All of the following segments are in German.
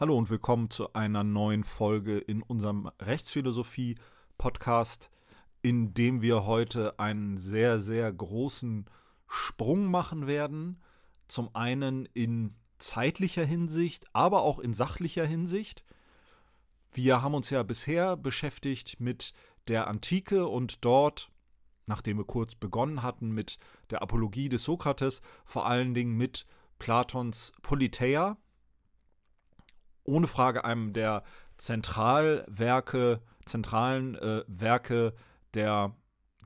Hallo und willkommen zu einer neuen Folge in unserem Rechtsphilosophie-Podcast, in dem wir heute einen sehr, sehr großen Sprung machen werden. Zum einen in zeitlicher Hinsicht, aber auch in sachlicher Hinsicht. Wir haben uns ja bisher beschäftigt mit der Antike und dort, nachdem wir kurz begonnen hatten mit der Apologie des Sokrates, vor allen Dingen mit Platons Politeia, ohne Frage einem der Zentralwerke, zentralen äh, Werke der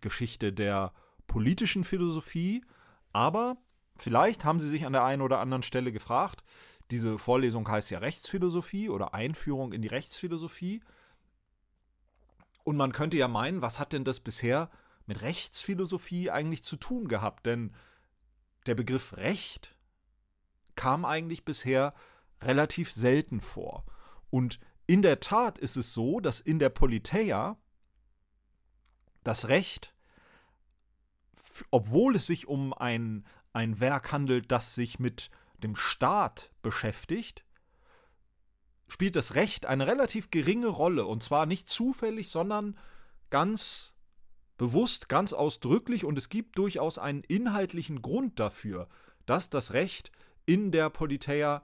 Geschichte der politischen Philosophie. Aber vielleicht haben Sie sich an der einen oder anderen Stelle gefragt, diese Vorlesung heißt ja Rechtsphilosophie oder Einführung in die Rechtsphilosophie. Und man könnte ja meinen, was hat denn das bisher mit Rechtsphilosophie eigentlich zu tun gehabt? Denn der Begriff Recht kam eigentlich bisher relativ selten vor. Und in der Tat ist es so, dass in der Politeia das Recht, obwohl es sich um ein, ein Werk handelt, das sich mit dem Staat beschäftigt, spielt das Recht eine relativ geringe Rolle. Und zwar nicht zufällig, sondern ganz bewusst, ganz ausdrücklich. Und es gibt durchaus einen inhaltlichen Grund dafür, dass das Recht in der Politeia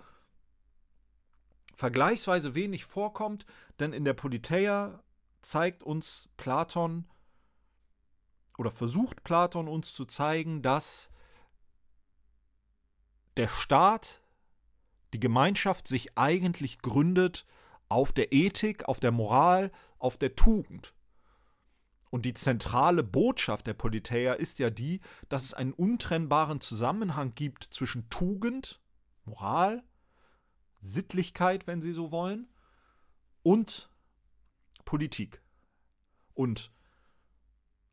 vergleichsweise wenig vorkommt, denn in der Politeia zeigt uns Platon oder versucht Platon uns zu zeigen, dass der Staat, die Gemeinschaft sich eigentlich gründet auf der Ethik, auf der Moral, auf der Tugend. Und die zentrale Botschaft der Politeia ist ja die, dass es einen untrennbaren Zusammenhang gibt zwischen Tugend, Moral Sittlichkeit, wenn Sie so wollen, und Politik. Und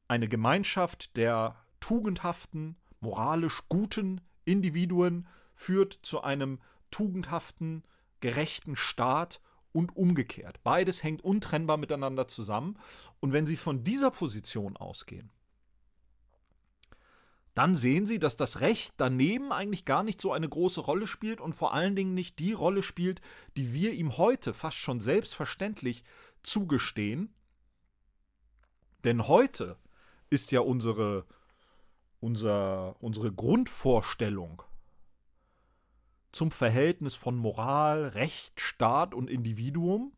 eine Gemeinschaft der tugendhaften, moralisch guten Individuen führt zu einem tugendhaften, gerechten Staat und umgekehrt. Beides hängt untrennbar miteinander zusammen. Und wenn Sie von dieser Position ausgehen, dann sehen Sie, dass das Recht daneben eigentlich gar nicht so eine große Rolle spielt und vor allen Dingen nicht die Rolle spielt, die wir ihm heute fast schon selbstverständlich zugestehen. Denn heute ist ja unsere, unser, unsere Grundvorstellung zum Verhältnis von Moral, Recht, Staat und Individuum,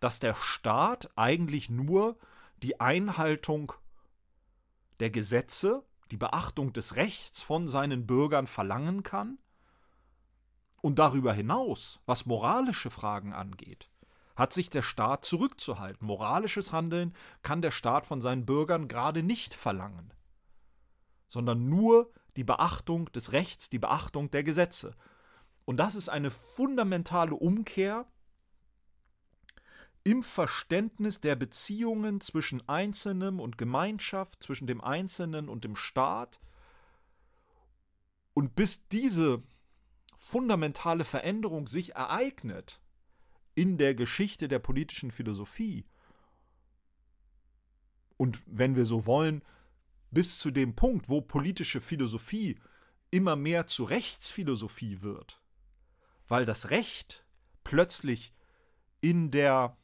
dass der Staat eigentlich nur die Einhaltung der Gesetze die Beachtung des Rechts von seinen Bürgern verlangen kann? Und darüber hinaus, was moralische Fragen angeht, hat sich der Staat zurückzuhalten. Moralisches Handeln kann der Staat von seinen Bürgern gerade nicht verlangen, sondern nur die Beachtung des Rechts, die Beachtung der Gesetze. Und das ist eine fundamentale Umkehr im Verständnis der Beziehungen zwischen Einzelnem und Gemeinschaft, zwischen dem Einzelnen und dem Staat. Und bis diese fundamentale Veränderung sich ereignet in der Geschichte der politischen Philosophie, und wenn wir so wollen, bis zu dem Punkt, wo politische Philosophie immer mehr zu Rechtsphilosophie wird, weil das Recht plötzlich in der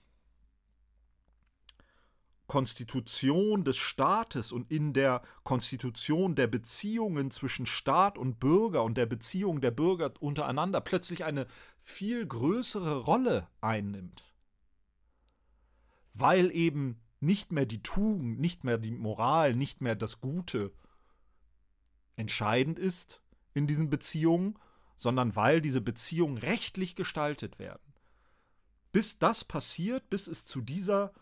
Konstitution des Staates und in der Konstitution der Beziehungen zwischen Staat und Bürger und der Beziehung der Bürger untereinander plötzlich eine viel größere Rolle einnimmt. Weil eben nicht mehr die Tugend, nicht mehr die Moral, nicht mehr das Gute entscheidend ist in diesen Beziehungen, sondern weil diese Beziehungen rechtlich gestaltet werden. Bis das passiert, bis es zu dieser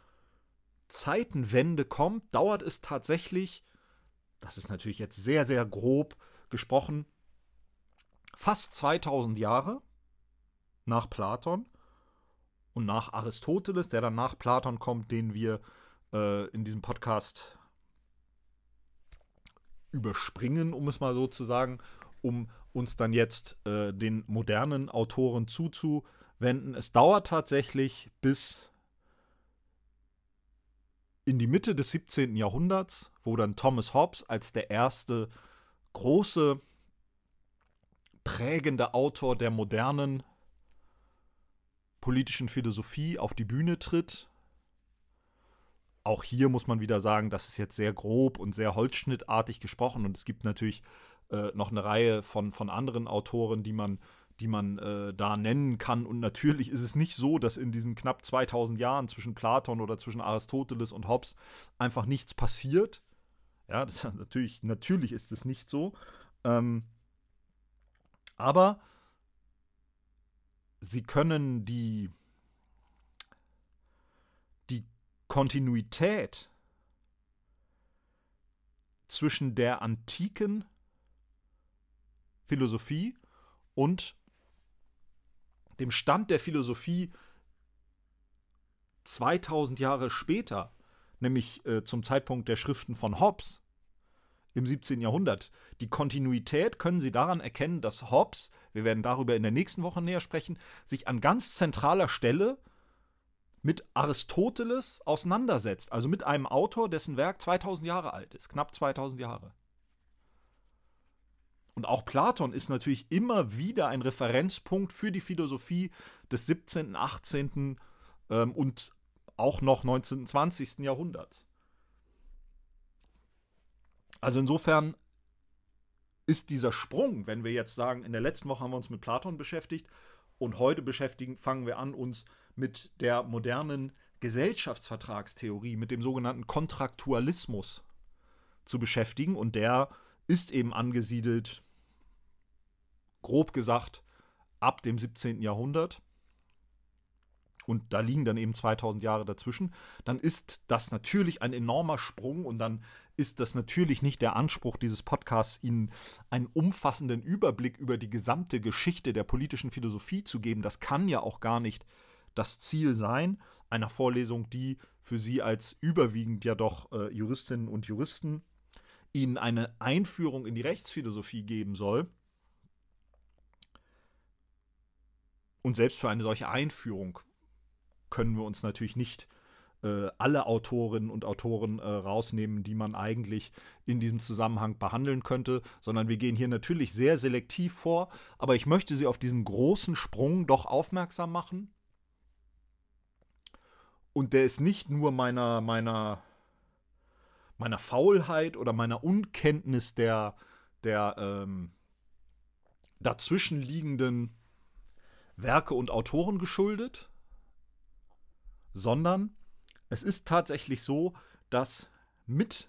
Zeitenwende kommt, dauert es tatsächlich, das ist natürlich jetzt sehr, sehr grob gesprochen, fast 2000 Jahre nach Platon und nach Aristoteles, der dann nach Platon kommt, den wir äh, in diesem Podcast überspringen, um es mal so zu sagen, um uns dann jetzt äh, den modernen Autoren zuzuwenden. Es dauert tatsächlich bis in die Mitte des 17. Jahrhunderts, wo dann Thomas Hobbes als der erste große prägende Autor der modernen politischen Philosophie auf die Bühne tritt. Auch hier muss man wieder sagen, das ist jetzt sehr grob und sehr holzschnittartig gesprochen und es gibt natürlich äh, noch eine Reihe von, von anderen Autoren, die man, die man äh, da nennen kann. Und natürlich ist es nicht so, dass in diesen knapp 2000 Jahren zwischen Platon oder zwischen Aristoteles und Hobbes einfach nichts passiert. Ja, das natürlich, natürlich ist es nicht so. Ähm, aber sie können die, die Kontinuität zwischen der antiken Philosophie und dem Stand der Philosophie 2000 Jahre später, nämlich äh, zum Zeitpunkt der Schriften von Hobbes im 17. Jahrhundert. Die Kontinuität können Sie daran erkennen, dass Hobbes, wir werden darüber in der nächsten Woche näher sprechen, sich an ganz zentraler Stelle mit Aristoteles auseinandersetzt, also mit einem Autor, dessen Werk 2000 Jahre alt ist, knapp 2000 Jahre. Und auch Platon ist natürlich immer wieder ein Referenzpunkt für die Philosophie des 17., 18. Ähm, und auch noch 19., 20. Jahrhunderts. Also insofern ist dieser Sprung, wenn wir jetzt sagen, in der letzten Woche haben wir uns mit Platon beschäftigt und heute beschäftigen, fangen wir an, uns mit der modernen Gesellschaftsvertragstheorie, mit dem sogenannten Kontraktualismus zu beschäftigen. Und der ist eben angesiedelt grob gesagt ab dem 17. Jahrhundert und da liegen dann eben 2000 Jahre dazwischen, dann ist das natürlich ein enormer Sprung und dann ist das natürlich nicht der Anspruch dieses Podcasts, Ihnen einen umfassenden Überblick über die gesamte Geschichte der politischen Philosophie zu geben. Das kann ja auch gar nicht das Ziel sein einer Vorlesung, die für Sie als überwiegend ja doch äh, Juristinnen und Juristen Ihnen eine Einführung in die Rechtsphilosophie geben soll. Und selbst für eine solche Einführung können wir uns natürlich nicht äh, alle Autorinnen und Autoren äh, rausnehmen, die man eigentlich in diesem Zusammenhang behandeln könnte, sondern wir gehen hier natürlich sehr selektiv vor. Aber ich möchte Sie auf diesen großen Sprung doch aufmerksam machen. Und der ist nicht nur meiner, meiner, meiner Faulheit oder meiner Unkenntnis der, der ähm, dazwischenliegenden Werke und Autoren geschuldet, sondern es ist tatsächlich so, dass mit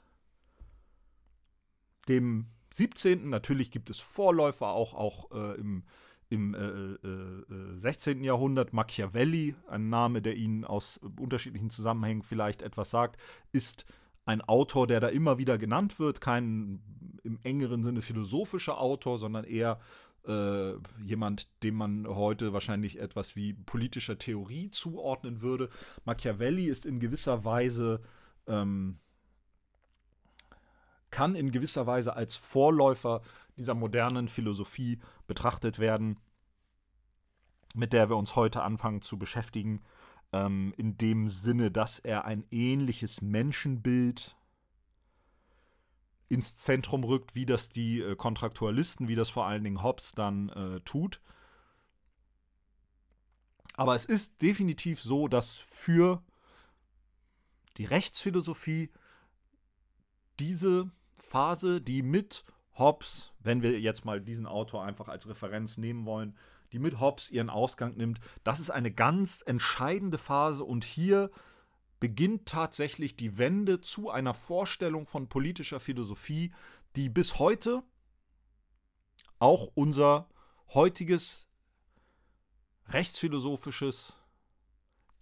dem 17. natürlich gibt es Vorläufer auch, auch äh, im, im äh, äh, 16. Äh, Jahrhundert. Machiavelli, ein Name, der Ihnen aus unterschiedlichen Zusammenhängen vielleicht etwas sagt, ist ein Autor, der da immer wieder genannt wird. Kein im engeren Sinne philosophischer Autor, sondern eher äh, jemand, dem man heute wahrscheinlich etwas wie politischer Theorie zuordnen würde. Machiavelli ist in gewisser Weise, ähm, kann in gewisser Weise als Vorläufer dieser modernen Philosophie betrachtet werden, mit der wir uns heute anfangen zu beschäftigen, ähm, in dem Sinne, dass er ein ähnliches Menschenbild ins Zentrum rückt, wie das die äh, Kontraktualisten, wie das vor allen Dingen Hobbes dann äh, tut. Aber es ist definitiv so, dass für die Rechtsphilosophie diese Phase, die mit Hobbes, wenn wir jetzt mal diesen Autor einfach als Referenz nehmen wollen, die mit Hobbes ihren Ausgang nimmt, das ist eine ganz entscheidende Phase und hier beginnt tatsächlich die Wende zu einer Vorstellung von politischer Philosophie, die bis heute auch unser heutiges rechtsphilosophisches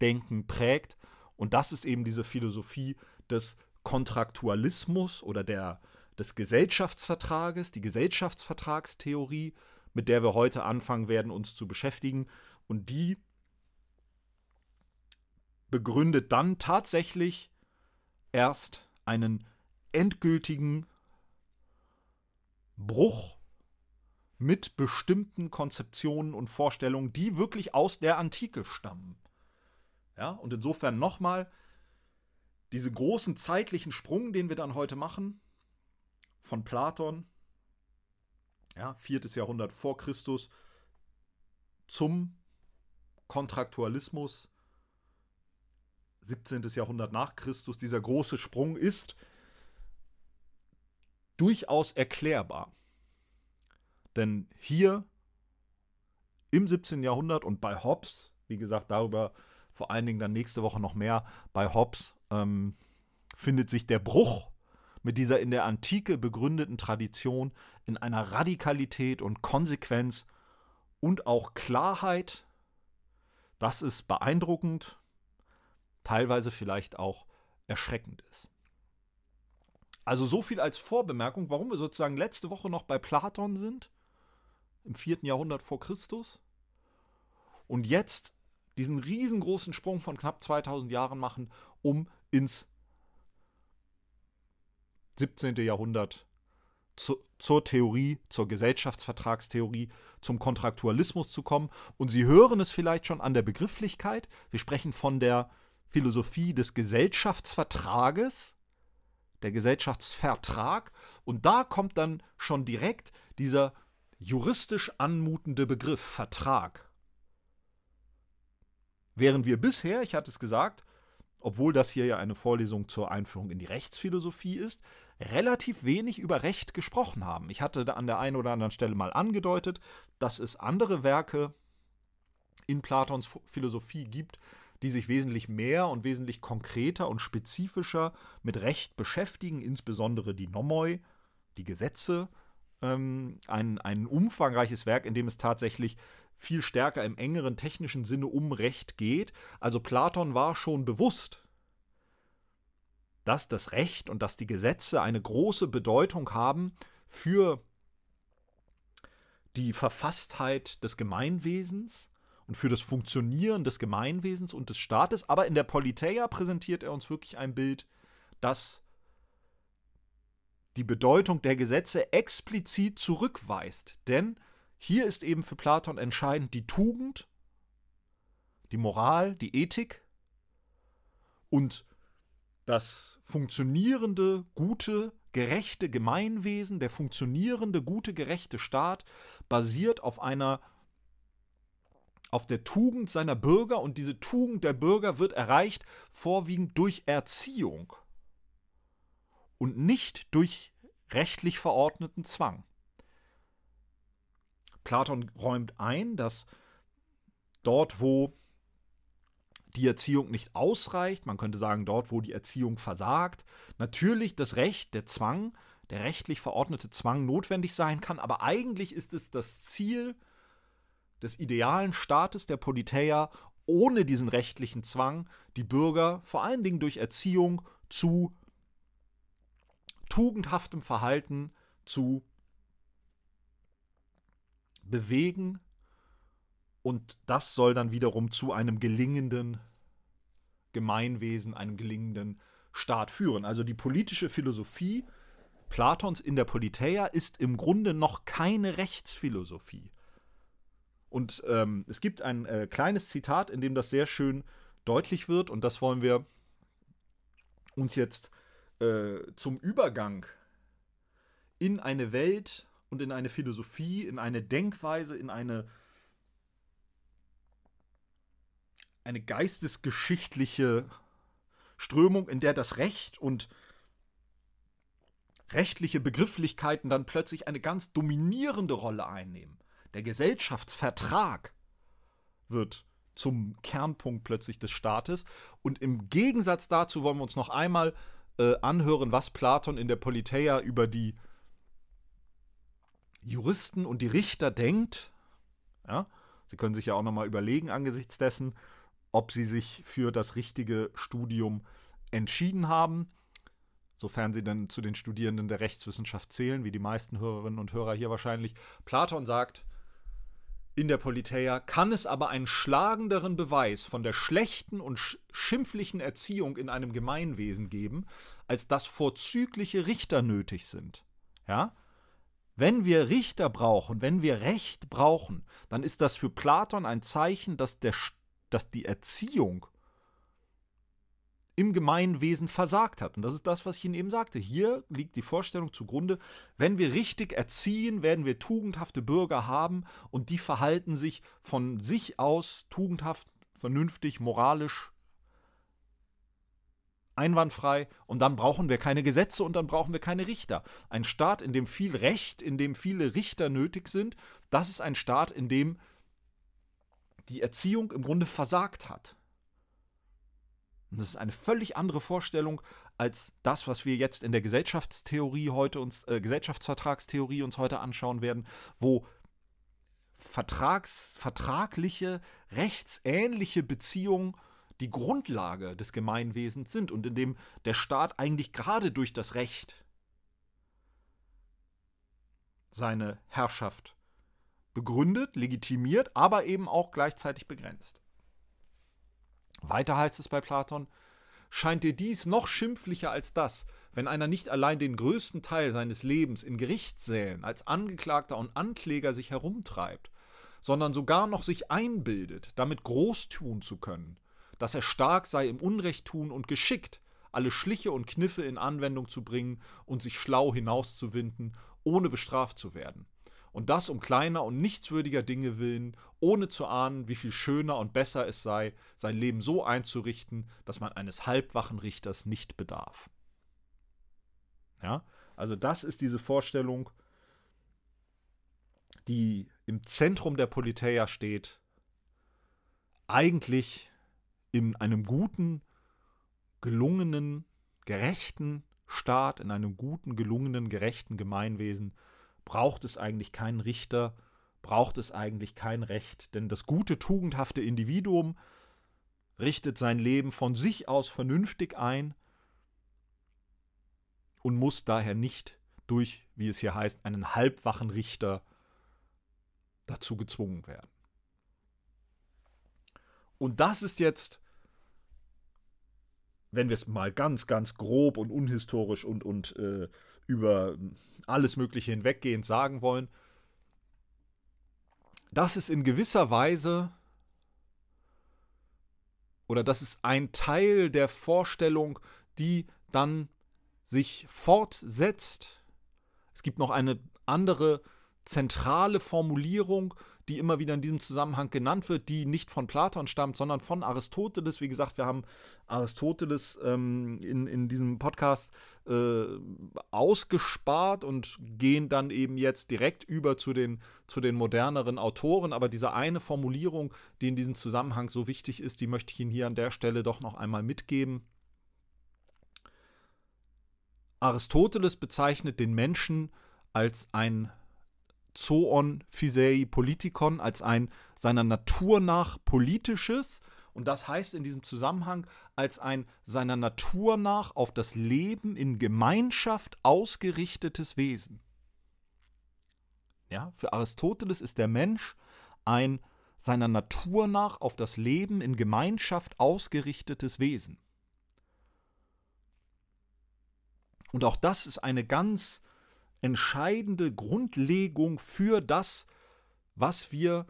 Denken prägt. Und das ist eben diese Philosophie des Kontraktualismus oder der, des Gesellschaftsvertrages, die Gesellschaftsvertragstheorie, mit der wir heute anfangen werden, uns zu beschäftigen. Und die begründet dann tatsächlich erst einen endgültigen Bruch mit bestimmten Konzeptionen und Vorstellungen, die wirklich aus der Antike stammen. Ja, und insofern nochmal diese großen zeitlichen Sprung, den wir dann heute machen, von Platon, ja, viertes Jahrhundert vor Christus, zum Kontraktualismus, 17. Jahrhundert nach Christus, dieser große Sprung ist durchaus erklärbar. Denn hier im 17. Jahrhundert und bei Hobbes, wie gesagt, darüber vor allen Dingen dann nächste Woche noch mehr, bei Hobbes ähm, findet sich der Bruch mit dieser in der Antike begründeten Tradition in einer Radikalität und Konsequenz und auch Klarheit. Das ist beeindruckend, teilweise vielleicht auch erschreckend ist. Also so viel als Vorbemerkung, warum wir sozusagen letzte Woche noch bei Platon sind, im vierten Jahrhundert vor Christus, und jetzt diesen riesengroßen Sprung von knapp 2000 Jahren machen, um ins 17. Jahrhundert zu, zur Theorie, zur Gesellschaftsvertragstheorie, zum Kontraktualismus zu kommen. Und Sie hören es vielleicht schon an der Begrifflichkeit. Wir sprechen von der Philosophie des Gesellschaftsvertrages, der Gesellschaftsvertrag. Und da kommt dann schon direkt dieser juristisch anmutende Begriff Vertrag. Während wir bisher, ich hatte es gesagt, obwohl das hier ja eine Vorlesung zur Einführung in die Rechtsphilosophie ist, relativ wenig über Recht gesprochen haben. Ich hatte an der einen oder anderen Stelle mal angedeutet, dass es andere Werke in Platons Philosophie gibt, die sich wesentlich mehr und wesentlich konkreter und spezifischer mit Recht beschäftigen, insbesondere die Nomoi, die Gesetze, ähm, ein, ein umfangreiches Werk, in dem es tatsächlich viel stärker im engeren technischen Sinne um Recht geht. Also Platon war schon bewusst, dass das Recht und dass die Gesetze eine große Bedeutung haben für die Verfasstheit des Gemeinwesens und für das Funktionieren des Gemeinwesens und des Staates. Aber in der Politeia präsentiert er uns wirklich ein Bild, das die Bedeutung der Gesetze explizit zurückweist. Denn hier ist eben für Platon entscheidend die Tugend, die Moral, die Ethik und das funktionierende, gute, gerechte Gemeinwesen, der funktionierende, gute, gerechte Staat basiert auf einer auf der Tugend seiner Bürger und diese Tugend der Bürger wird erreicht vorwiegend durch Erziehung und nicht durch rechtlich verordneten Zwang. Platon räumt ein, dass dort, wo die Erziehung nicht ausreicht, man könnte sagen, dort, wo die Erziehung versagt, natürlich das Recht, der Zwang, der rechtlich verordnete Zwang notwendig sein kann, aber eigentlich ist es das Ziel des idealen Staates der Politeia, ohne diesen rechtlichen Zwang die Bürger vor allen Dingen durch Erziehung zu tugendhaftem Verhalten zu bewegen und das soll dann wiederum zu einem gelingenden Gemeinwesen, einem gelingenden Staat führen. Also die politische Philosophie Platons in der Politeia ist im Grunde noch keine Rechtsphilosophie. Und ähm, es gibt ein äh, kleines Zitat, in dem das sehr schön deutlich wird, und das wollen wir uns jetzt äh, zum Übergang in eine Welt und in eine Philosophie, in eine Denkweise, in eine, eine geistesgeschichtliche Strömung, in der das Recht und rechtliche Begrifflichkeiten dann plötzlich eine ganz dominierende Rolle einnehmen. Der Gesellschaftsvertrag wird zum Kernpunkt plötzlich des Staates. Und im Gegensatz dazu wollen wir uns noch einmal äh, anhören, was Platon in der Politeia über die Juristen und die Richter denkt. Ja, Sie können sich ja auch nochmal überlegen angesichts dessen, ob Sie sich für das richtige Studium entschieden haben, sofern Sie dann zu den Studierenden der Rechtswissenschaft zählen, wie die meisten Hörerinnen und Hörer hier wahrscheinlich. Platon sagt, in der Politeia kann es aber einen schlagenderen Beweis von der schlechten und schimpflichen Erziehung in einem Gemeinwesen geben, als dass vorzügliche Richter nötig sind. Ja? Wenn wir Richter brauchen, wenn wir Recht brauchen, dann ist das für Platon ein Zeichen, dass, der, dass die Erziehung im Gemeinwesen versagt hat. Und das ist das, was ich Ihnen eben sagte. Hier liegt die Vorstellung zugrunde, wenn wir richtig erziehen, werden wir tugendhafte Bürger haben und die verhalten sich von sich aus tugendhaft, vernünftig, moralisch einwandfrei und dann brauchen wir keine Gesetze und dann brauchen wir keine Richter. Ein Staat, in dem viel Recht, in dem viele Richter nötig sind, das ist ein Staat, in dem die Erziehung im Grunde versagt hat. Und das ist eine völlig andere Vorstellung als das, was wir jetzt in der Gesellschaftstheorie heute uns, äh, Gesellschaftsvertragstheorie uns heute anschauen werden, wo Vertrags, vertragliche, rechtsähnliche Beziehungen die Grundlage des Gemeinwesens sind und in dem der Staat eigentlich gerade durch das Recht seine Herrschaft begründet, legitimiert, aber eben auch gleichzeitig begrenzt. Weiter heißt es bei Platon, scheint dir dies noch schimpflicher als das, wenn einer nicht allein den größten Teil seines Lebens in Gerichtssälen als Angeklagter und Ankläger sich herumtreibt, sondern sogar noch sich einbildet, damit groß tun zu können, dass er stark sei im Unrecht tun und geschickt, alle Schliche und Kniffe in Anwendung zu bringen und sich schlau hinauszuwinden, ohne bestraft zu werden. Und das um kleiner und nichtswürdiger Dinge willen, ohne zu ahnen, wie viel schöner und besser es sei, sein Leben so einzurichten, dass man eines halbwachen Richters nicht bedarf. Ja, also das ist diese Vorstellung, die im Zentrum der Politeia steht, eigentlich in einem guten, gelungenen, gerechten Staat, in einem guten, gelungenen, gerechten Gemeinwesen braucht es eigentlich keinen Richter, braucht es eigentlich kein Recht, denn das gute, tugendhafte Individuum richtet sein Leben von sich aus vernünftig ein und muss daher nicht durch, wie es hier heißt, einen halbwachen Richter dazu gezwungen werden. Und das ist jetzt wenn wir es mal ganz, ganz grob und unhistorisch und, und äh, über alles Mögliche hinweggehend sagen wollen, das ist in gewisser Weise oder das ist ein Teil der Vorstellung, die dann sich fortsetzt. Es gibt noch eine andere zentrale Formulierung, die immer wieder in diesem Zusammenhang genannt wird, die nicht von Platon stammt, sondern von Aristoteles. Wie gesagt, wir haben Aristoteles ähm, in, in diesem Podcast äh, ausgespart und gehen dann eben jetzt direkt über zu den, zu den moderneren Autoren. Aber diese eine Formulierung, die in diesem Zusammenhang so wichtig ist, die möchte ich Ihnen hier an der Stelle doch noch einmal mitgeben. Aristoteles bezeichnet den Menschen als ein zoon phisei politikon als ein seiner Natur nach politisches und das heißt in diesem Zusammenhang als ein seiner Natur nach auf das Leben in Gemeinschaft ausgerichtetes Wesen. Ja, für Aristoteles ist der Mensch ein seiner Natur nach auf das Leben in Gemeinschaft ausgerichtetes Wesen. Und auch das ist eine ganz entscheidende Grundlegung für das, was wir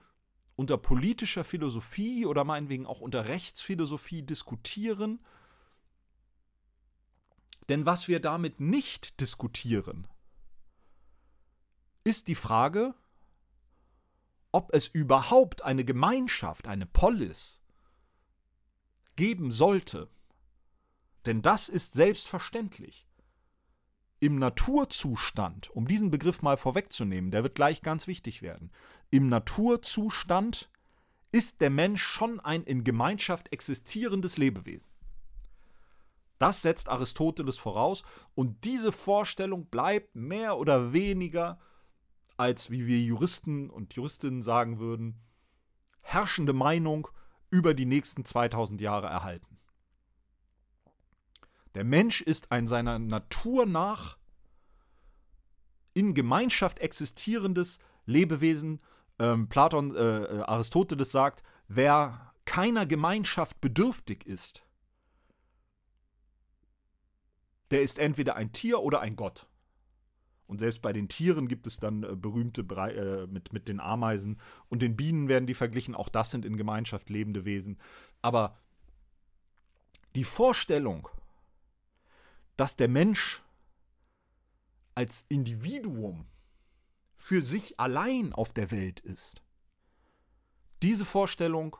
unter politischer Philosophie oder meinetwegen auch unter Rechtsphilosophie diskutieren. Denn was wir damit nicht diskutieren, ist die Frage, ob es überhaupt eine Gemeinschaft, eine Polis geben sollte. Denn das ist selbstverständlich im Naturzustand, um diesen Begriff mal vorwegzunehmen, der wird gleich ganz wichtig werden, im Naturzustand ist der Mensch schon ein in Gemeinschaft existierendes Lebewesen. Das setzt Aristoteles voraus und diese Vorstellung bleibt mehr oder weniger als, wie wir Juristen und Juristinnen sagen würden, herrschende Meinung über die nächsten 2000 Jahre erhalten. Der Mensch ist ein seiner Natur nach in Gemeinschaft existierendes Lebewesen. Ähm, Platon, äh, äh, Aristoteles sagt, wer keiner Gemeinschaft bedürftig ist, der ist entweder ein Tier oder ein Gott. Und selbst bei den Tieren gibt es dann äh, berühmte Bre äh, mit, mit den Ameisen und den Bienen werden die verglichen. Auch das sind in Gemeinschaft lebende Wesen. Aber Die Vorstellung, dass der Mensch als Individuum für sich allein auf der Welt ist. Diese Vorstellung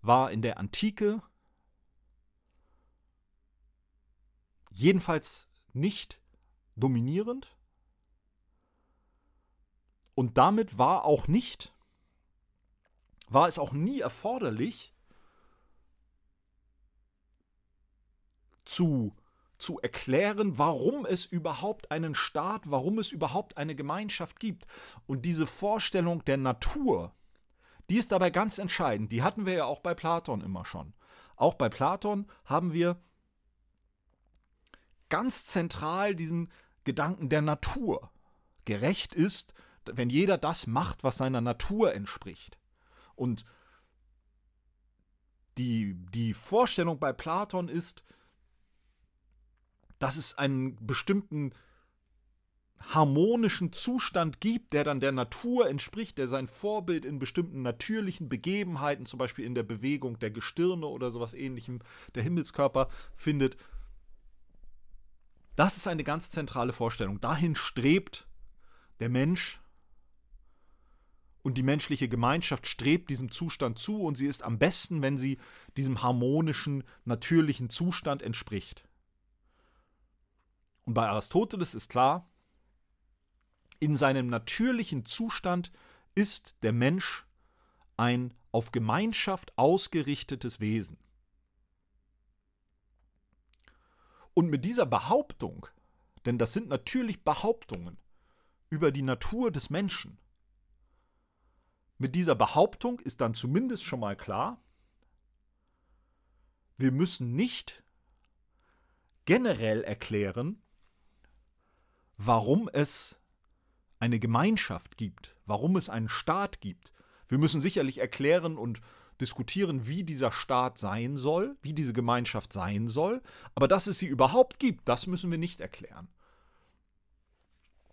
war in der Antike jedenfalls nicht dominierend und damit war auch nicht, war es auch nie erforderlich, zu, zu erklären, warum es überhaupt einen Staat, warum es überhaupt eine Gemeinschaft gibt. Und diese Vorstellung der Natur, die ist dabei ganz entscheidend. Die hatten wir ja auch bei Platon immer schon. Auch bei Platon haben wir ganz zentral diesen Gedanken der Natur. Gerecht ist, wenn jeder das macht, was seiner Natur entspricht. Und die, die Vorstellung bei Platon ist, dass es einen bestimmten harmonischen Zustand gibt, der dann der Natur entspricht, der sein Vorbild in bestimmten natürlichen Begebenheiten, zum Beispiel in der Bewegung der Gestirne oder sowas ähnlichem, der Himmelskörper findet. Das ist eine ganz zentrale Vorstellung. Dahin strebt der Mensch und die menschliche Gemeinschaft strebt diesem Zustand zu und sie ist am besten, wenn sie diesem harmonischen, natürlichen Zustand entspricht. Und bei Aristoteles ist klar, in seinem natürlichen Zustand ist der Mensch ein auf Gemeinschaft ausgerichtetes Wesen. Und mit dieser Behauptung, denn das sind natürlich Behauptungen über die Natur des Menschen, mit dieser Behauptung ist dann zumindest schon mal klar, wir müssen nicht generell erklären, warum es eine Gemeinschaft gibt, warum es einen Staat gibt. Wir müssen sicherlich erklären und diskutieren, wie dieser Staat sein soll, wie diese Gemeinschaft sein soll, aber dass es sie überhaupt gibt, das müssen wir nicht erklären.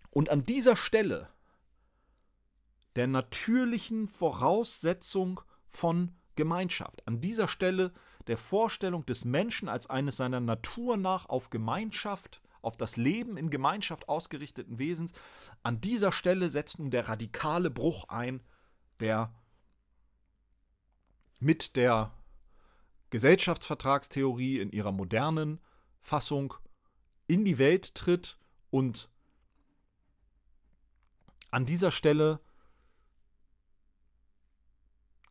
Und an dieser Stelle der natürlichen Voraussetzung von Gemeinschaft. An dieser Stelle der Vorstellung des Menschen als eines seiner Natur nach auf Gemeinschaft, auf das Leben in Gemeinschaft ausgerichteten Wesens, an dieser Stelle setzt nun der radikale Bruch ein, der mit der Gesellschaftsvertragstheorie in ihrer modernen Fassung in die Welt tritt und an dieser Stelle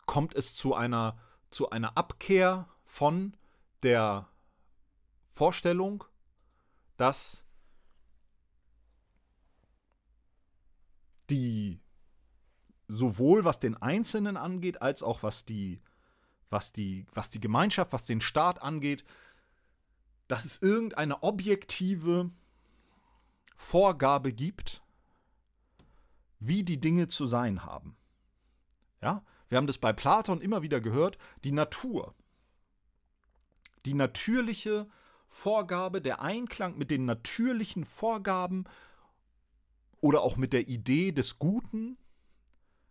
kommt es zu einer, zu einer Abkehr von der Vorstellung, dass die sowohl was den Einzelnen angeht, als auch was die, was die, was die Gemeinschaft, was den Staat angeht, dass es irgendeine objektive Vorgabe gibt, wie die Dinge zu sein haben. Ja? Wir haben das bei Platon immer wieder gehört, die Natur. Die natürliche Vorgabe, der Einklang mit den natürlichen Vorgaben oder auch mit der Idee des Guten,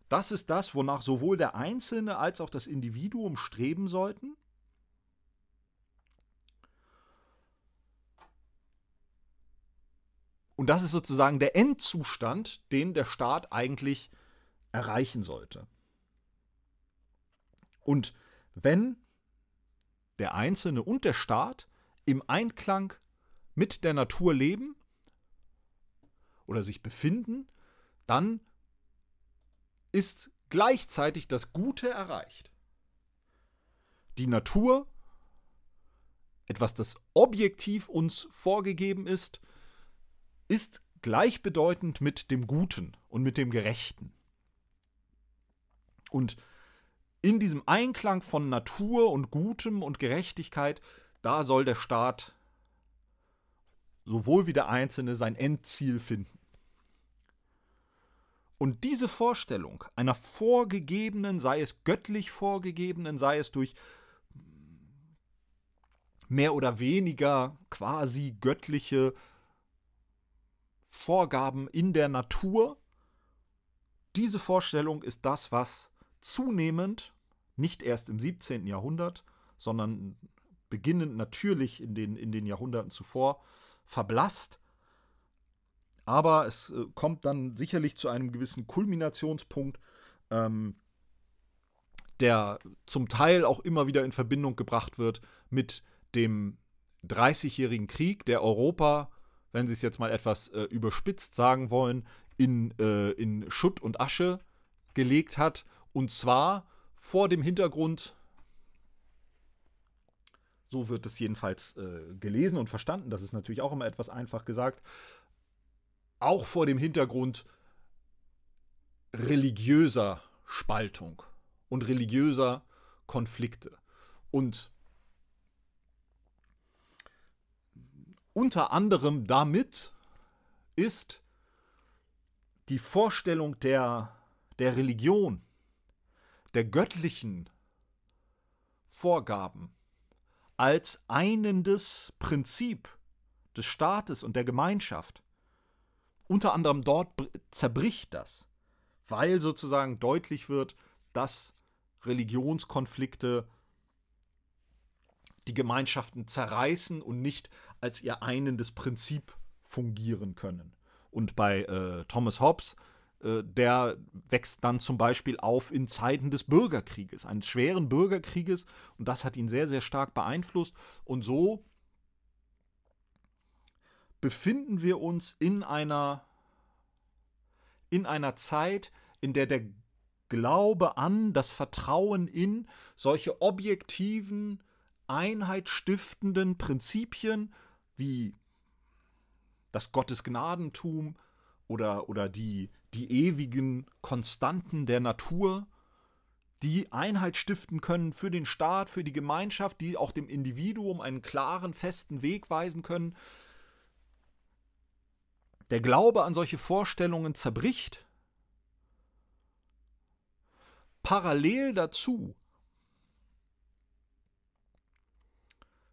das ist das, wonach sowohl der Einzelne als auch das Individuum streben sollten. Und das ist sozusagen der Endzustand, den der Staat eigentlich erreichen sollte. Und wenn der Einzelne und der Staat im Einklang mit der Natur leben oder sich befinden, dann ist gleichzeitig das Gute erreicht. Die Natur, etwas, das objektiv uns vorgegeben ist, ist gleichbedeutend mit dem Guten und mit dem Gerechten. Und in diesem Einklang von Natur und Gutem und Gerechtigkeit, da soll der Staat sowohl wie der Einzelne sein Endziel finden. Und diese Vorstellung einer vorgegebenen, sei es göttlich vorgegebenen, sei es durch mehr oder weniger quasi göttliche Vorgaben in der Natur, diese Vorstellung ist das, was zunehmend, nicht erst im 17. Jahrhundert, sondern beginnend natürlich in den, in den Jahrhunderten zuvor verblasst. Aber es äh, kommt dann sicherlich zu einem gewissen Kulminationspunkt, ähm, der zum Teil auch immer wieder in Verbindung gebracht wird mit dem Dreißigjährigen Krieg, der Europa, wenn Sie es jetzt mal etwas äh, überspitzt sagen wollen, in, äh, in Schutt und Asche gelegt hat. Und zwar vor dem Hintergrund, so wird es jedenfalls äh, gelesen und verstanden, das ist natürlich auch immer etwas einfach gesagt, auch vor dem Hintergrund religiöser Spaltung und religiöser Konflikte. Und unter anderem damit ist die Vorstellung der, der Religion, der göttlichen Vorgaben als einendes Prinzip des Staates und der Gemeinschaft. Unter anderem dort zerbricht das, weil sozusagen deutlich wird, dass Religionskonflikte die Gemeinschaften zerreißen und nicht als ihr einendes Prinzip fungieren können. Und bei äh, Thomas Hobbes, der wächst dann zum Beispiel auf in Zeiten des Bürgerkrieges, eines schweren Bürgerkrieges. Und das hat ihn sehr, sehr stark beeinflusst. Und so befinden wir uns in einer, in einer Zeit, in der der Glaube an, das Vertrauen in solche objektiven, einheitsstiftenden Prinzipien wie das Gottesgnadentum oder, oder die, die ewigen Konstanten der Natur, die Einheit stiften können für den Staat, für die Gemeinschaft, die auch dem Individuum einen klaren, festen Weg weisen können. Der Glaube an solche Vorstellungen zerbricht Parallel dazu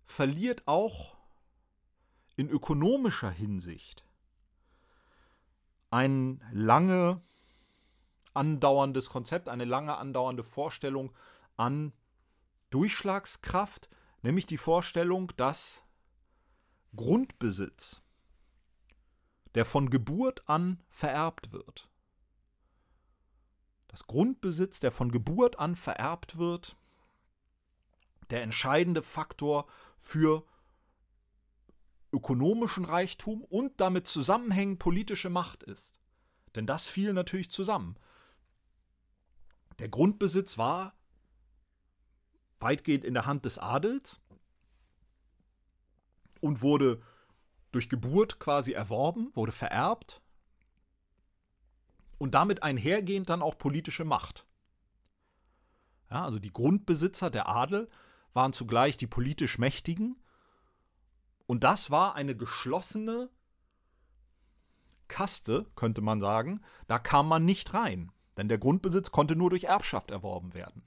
verliert auch in ökonomischer Hinsicht ein lange andauerndes Konzept, eine lange andauernde Vorstellung an Durchschlagskraft, nämlich die Vorstellung, dass Grundbesitz, der von Geburt an vererbt wird, dass Grundbesitz, der von Geburt an vererbt wird, der entscheidende Faktor für ökonomischen Reichtum und damit zusammenhängend politische Macht ist. Denn das fiel natürlich zusammen. Der Grundbesitz war weitgehend in der Hand des Adels und wurde durch Geburt quasi erworben, wurde vererbt und damit einhergehend dann auch politische Macht. Ja, also die Grundbesitzer, der Adel, waren zugleich die politisch Mächtigen. Und das war eine geschlossene Kaste, könnte man sagen. Da kam man nicht rein, denn der Grundbesitz konnte nur durch Erbschaft erworben werden.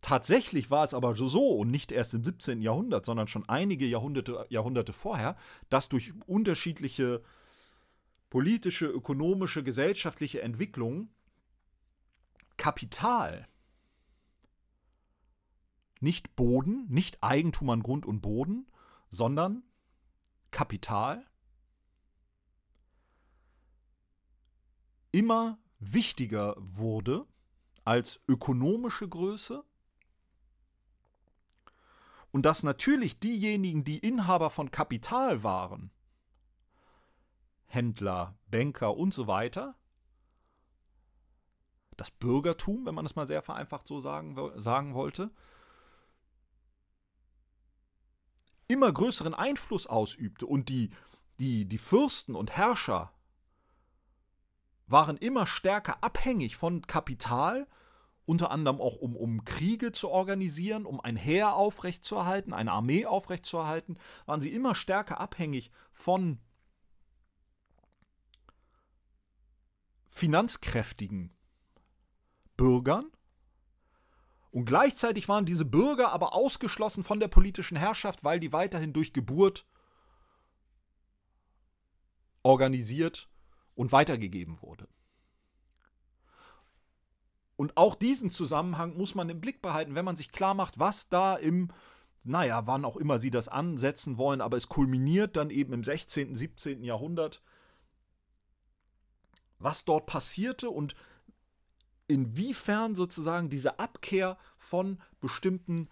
Tatsächlich war es aber so, und nicht erst im 17. Jahrhundert, sondern schon einige Jahrhunderte, Jahrhunderte vorher, dass durch unterschiedliche politische, ökonomische, gesellschaftliche Entwicklung Kapital, nicht Boden, nicht Eigentum an Grund und Boden, sondern Kapital immer wichtiger wurde als ökonomische Größe und dass natürlich diejenigen, die Inhaber von Kapital waren, Händler, Banker und so weiter. Das Bürgertum, wenn man es mal sehr vereinfacht so sagen, sagen wollte, immer größeren Einfluss ausübte und die, die, die Fürsten und Herrscher waren immer stärker abhängig von Kapital, unter anderem auch um, um Kriege zu organisieren, um ein Heer aufrechtzuerhalten, eine Armee aufrechtzuerhalten, waren sie immer stärker abhängig von finanzkräftigen Bürgern. Und gleichzeitig waren diese Bürger aber ausgeschlossen von der politischen Herrschaft, weil die weiterhin durch Geburt organisiert und weitergegeben wurde. Und auch diesen Zusammenhang muss man im Blick behalten, wenn man sich klar macht, was da im, naja, wann auch immer sie das ansetzen wollen, aber es kulminiert dann eben im 16., 17. Jahrhundert, was dort passierte und inwiefern sozusagen diese Abkehr von bestimmten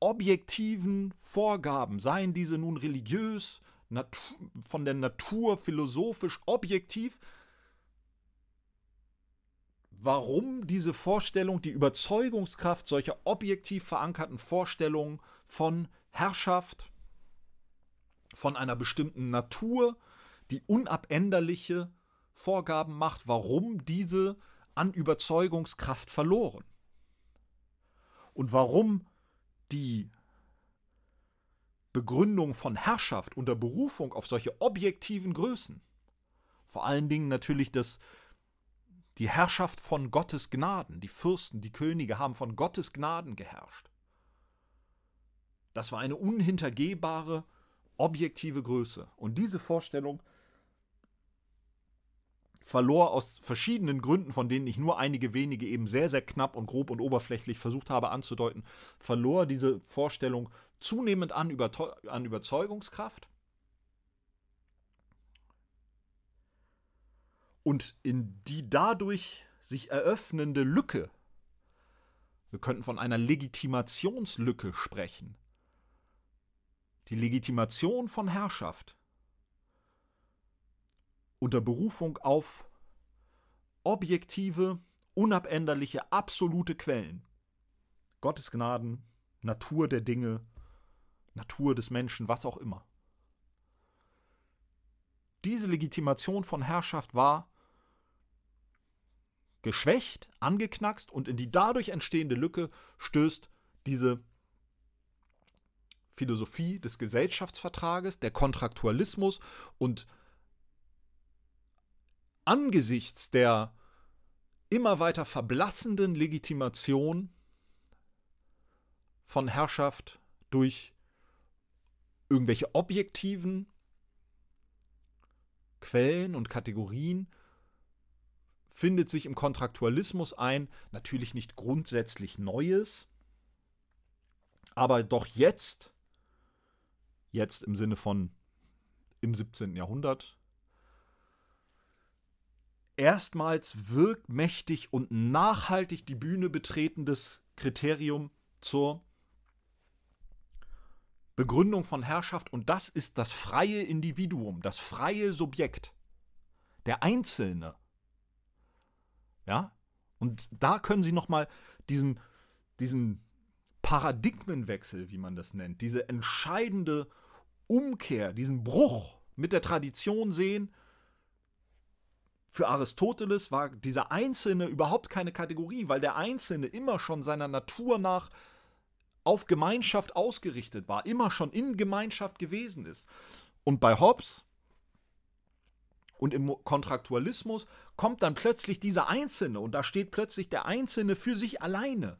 objektiven Vorgaben, seien diese nun religiös, von der Natur philosophisch objektiv, warum diese Vorstellung, die Überzeugungskraft solcher objektiv verankerten Vorstellungen von Herrschaft, von einer bestimmten Natur, die unabänderliche Vorgaben macht, warum diese an Überzeugungskraft verloren. Und warum die Begründung von Herrschaft unter Berufung auf solche objektiven Größen, vor allen Dingen natürlich das, die Herrschaft von Gottes Gnaden, die Fürsten, die Könige haben von Gottes Gnaden geherrscht. Das war eine unhintergehbare, objektive Größe. Und diese Vorstellung verlor aus verschiedenen Gründen, von denen ich nur einige wenige eben sehr, sehr knapp und grob und oberflächlich versucht habe anzudeuten, verlor diese Vorstellung zunehmend an, an Überzeugungskraft. Und in die dadurch sich eröffnende Lücke, wir könnten von einer Legitimationslücke sprechen, die Legitimation von Herrschaft, unter Berufung auf objektive, unabänderliche, absolute Quellen. Gottes Gnaden, Natur der Dinge, Natur des Menschen, was auch immer. Diese Legitimation von Herrschaft war geschwächt, angeknackst und in die dadurch entstehende Lücke stößt diese Philosophie des Gesellschaftsvertrages, der Kontraktualismus und angesichts der immer weiter verblassenden Legitimation von Herrschaft durch irgendwelche objektiven Quellen und Kategorien findet sich im Kontraktualismus ein, natürlich nicht grundsätzlich Neues, aber doch jetzt, jetzt im Sinne von im 17. Jahrhundert, erstmals wirkmächtig und nachhaltig die Bühne betretendes Kriterium zur Begründung von Herrschaft und das ist das freie Individuum, das freie Subjekt, der Einzelne. Ja? Und da können Sie nochmal diesen, diesen Paradigmenwechsel, wie man das nennt, diese entscheidende Umkehr, diesen Bruch mit der Tradition sehen, für Aristoteles war dieser Einzelne überhaupt keine Kategorie, weil der Einzelne immer schon seiner Natur nach auf Gemeinschaft ausgerichtet war, immer schon in Gemeinschaft gewesen ist. Und bei Hobbes und im Kontraktualismus kommt dann plötzlich dieser Einzelne und da steht plötzlich der Einzelne für sich alleine.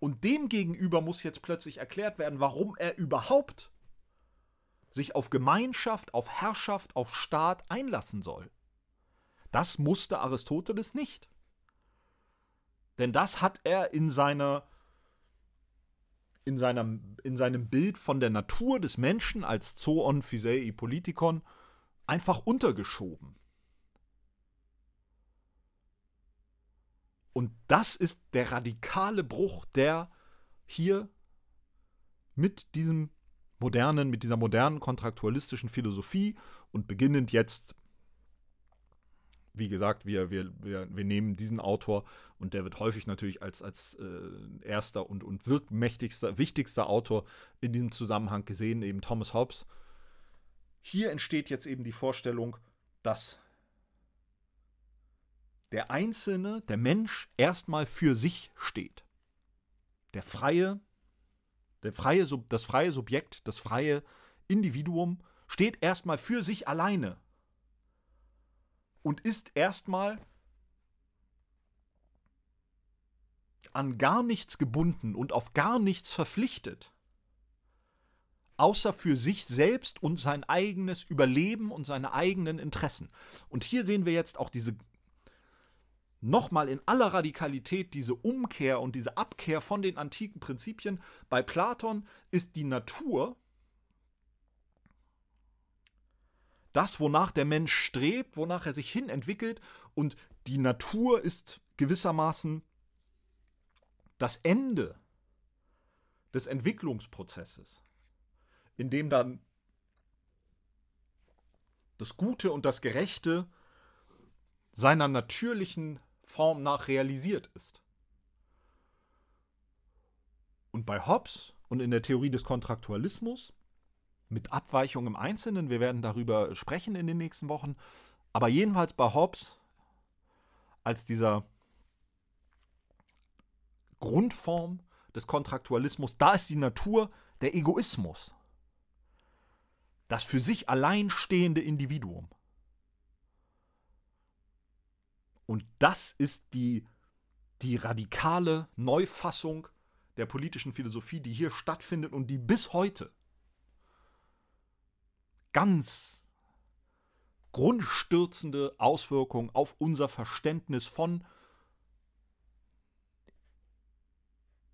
Und dem gegenüber muss jetzt plötzlich erklärt werden, warum er überhaupt sich auf Gemeinschaft, auf Herrschaft, auf Staat einlassen soll. Das musste Aristoteles nicht. Denn das hat er in seiner in seinem, in seinem Bild von der Natur des Menschen als Zoon Physei Politikon einfach untergeschoben. Und das ist der radikale Bruch, der hier mit diesem modernen, mit dieser modernen kontraktualistischen Philosophie und beginnend jetzt wie gesagt, wir, wir, wir, wir nehmen diesen Autor und der wird häufig natürlich als, als äh, erster und, und wirkmächtigster, wichtigster Autor in diesem Zusammenhang gesehen, eben Thomas Hobbes. Hier entsteht jetzt eben die Vorstellung, dass der Einzelne, der Mensch erstmal für sich steht. Der freie, der freie, das freie Subjekt, das freie Individuum steht erstmal für sich alleine und ist erstmal an gar nichts gebunden und auf gar nichts verpflichtet, außer für sich selbst und sein eigenes Überleben und seine eigenen Interessen. Und hier sehen wir jetzt auch diese nochmal in aller Radikalität diese Umkehr und diese Abkehr von den antiken Prinzipien. Bei Platon ist die Natur das, wonach der Mensch strebt, wonach er sich hin entwickelt und die Natur ist gewissermaßen das Ende des Entwicklungsprozesses, in dem dann das Gute und das Gerechte seiner natürlichen Form nach realisiert ist. Und bei Hobbes und in der Theorie des Kontraktualismus, mit Abweichung im Einzelnen, wir werden darüber sprechen in den nächsten Wochen, aber jedenfalls bei Hobbes als dieser Grundform des Kontraktualismus, da ist die Natur der Egoismus. Das für sich allein stehende Individuum. Und das ist die, die radikale Neufassung der politischen Philosophie, die hier stattfindet und die bis heute ganz grundstürzende Auswirkungen auf unser Verständnis von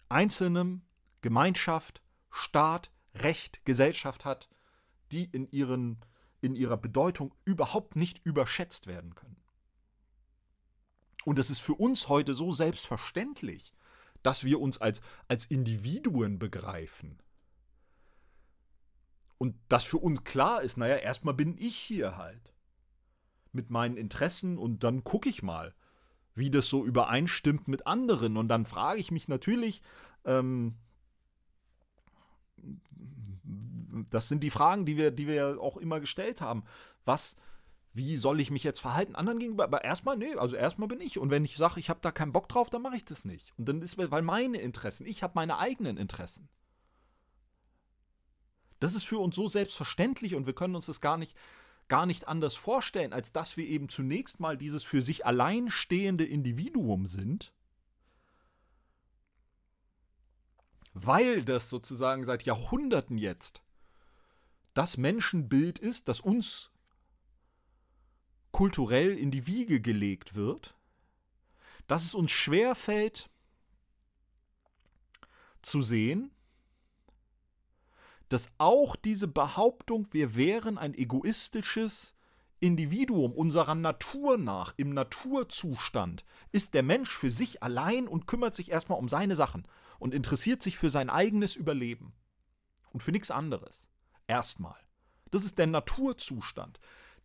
Einzelnem, Gemeinschaft, Staat, Recht, Gesellschaft hat, die in, ihren, in ihrer Bedeutung überhaupt nicht überschätzt werden können. Und es ist für uns heute so selbstverständlich, dass wir uns als, als Individuen begreifen. Und dass für uns klar ist, naja, erstmal bin ich hier halt. Mit meinen Interessen und dann gucke ich mal, wie das so übereinstimmt mit anderen. Und dann frage ich mich natürlich, ähm, das sind die Fragen, die wir, die wir ja auch immer gestellt haben. Was, wie soll ich mich jetzt verhalten anderen gegenüber? Aber erstmal, nee, also erstmal bin ich. Und wenn ich sage, ich habe da keinen Bock drauf, dann mache ich das nicht. Und dann ist, weil meine Interessen, ich habe meine eigenen Interessen. Das ist für uns so selbstverständlich und wir können uns das gar nicht, gar nicht anders vorstellen, als dass wir eben zunächst mal dieses für sich allein stehende Individuum sind. Weil das sozusagen seit Jahrhunderten jetzt das Menschenbild ist, das uns kulturell in die Wiege gelegt wird, dass es uns schwerfällt zu sehen, dass auch diese Behauptung, wir wären ein egoistisches Individuum unserer Natur nach, im Naturzustand, ist der Mensch für sich allein und kümmert sich erstmal um seine Sachen und interessiert sich für sein eigenes Überleben und für nichts anderes. Erstmal. Das ist der Naturzustand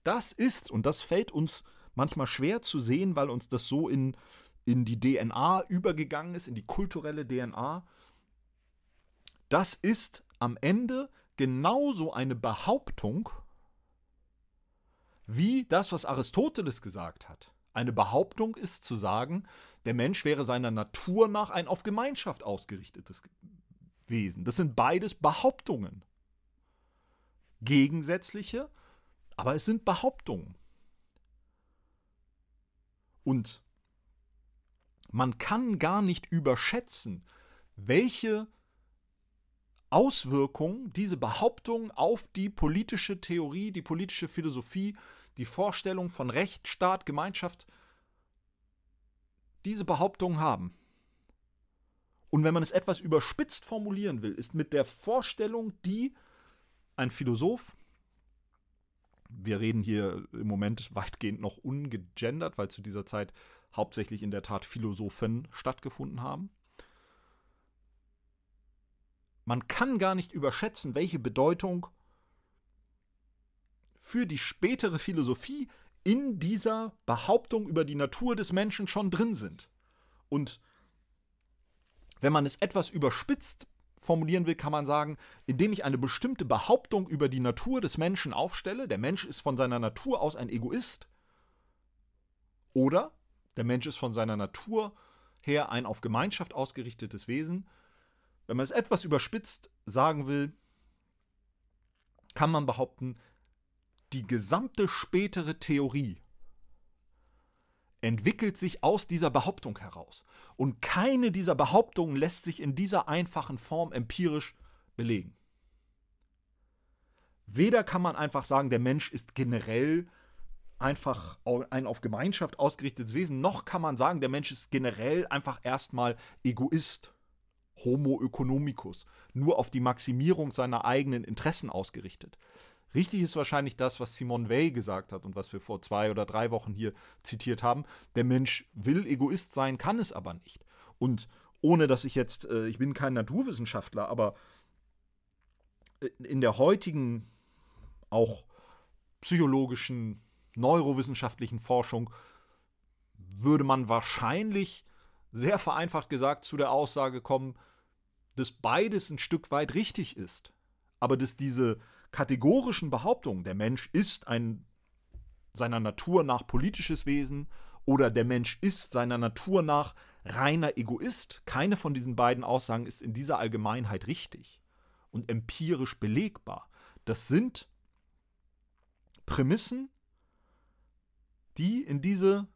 das ist, und das fällt uns manchmal schwer zu sehen, weil uns das so in, in die DNA übergegangen ist, in die kulturelle DNA, das ist am Ende genauso eine Behauptung wie das, was Aristoteles gesagt hat. Eine Behauptung ist zu sagen, der Mensch wäre seiner Natur nach ein auf Gemeinschaft ausgerichtetes Wesen. Das sind beides Behauptungen. Gegensätzliche aber es sind Behauptungen. Und man kann gar nicht überschätzen, welche Auswirkungen diese Behauptungen auf die politische Theorie, die politische Philosophie, die Vorstellung von Recht, Staat, Gemeinschaft, diese Behauptungen haben. Und wenn man es etwas überspitzt formulieren will, ist mit der Vorstellung, die ein Philosoph, wir reden hier im Moment weitgehend noch ungegendert, weil zu dieser Zeit hauptsächlich in der Tat Philosophen stattgefunden haben. Man kann gar nicht überschätzen, welche Bedeutung für die spätere Philosophie in dieser Behauptung über die Natur des Menschen schon drin sind. Und wenn man es etwas überspitzt formulieren will, kann man sagen, indem ich eine bestimmte Behauptung über die Natur des Menschen aufstelle, der Mensch ist von seiner Natur aus ein Egoist, oder der Mensch ist von seiner Natur her ein auf Gemeinschaft ausgerichtetes Wesen. Wenn man es etwas überspitzt sagen will, kann man behaupten, die gesamte spätere Theorie entwickelt sich aus dieser Behauptung heraus. Und keine dieser Behauptungen lässt sich in dieser einfachen Form empirisch belegen. Weder kann man einfach sagen, der Mensch ist generell einfach ein auf Gemeinschaft ausgerichtetes Wesen, noch kann man sagen, der Mensch ist generell einfach erstmal Egoist. Homo economicus, nur auf die Maximierung seiner eigenen Interessen ausgerichtet. Richtig ist wahrscheinlich das, was Simone Weil gesagt hat und was wir vor zwei oder drei Wochen hier zitiert haben. Der Mensch will Egoist sein, kann es aber nicht. Und ohne dass ich jetzt, äh, ich bin kein Naturwissenschaftler, aber äh, in der heutigen, auch psychologischen, neurowissenschaftlichen Forschung würde man wahrscheinlich sehr vereinfacht gesagt zu der Aussage kommen, dass beides ein Stück weit richtig ist, aber dass diese kategorischen Behauptungen, der Mensch ist ein seiner Natur nach politisches Wesen oder der Mensch ist seiner Natur nach reiner Egoist, keine von diesen beiden Aussagen ist in dieser Allgemeinheit richtig und empirisch belegbar. Das sind Prämissen, die in diese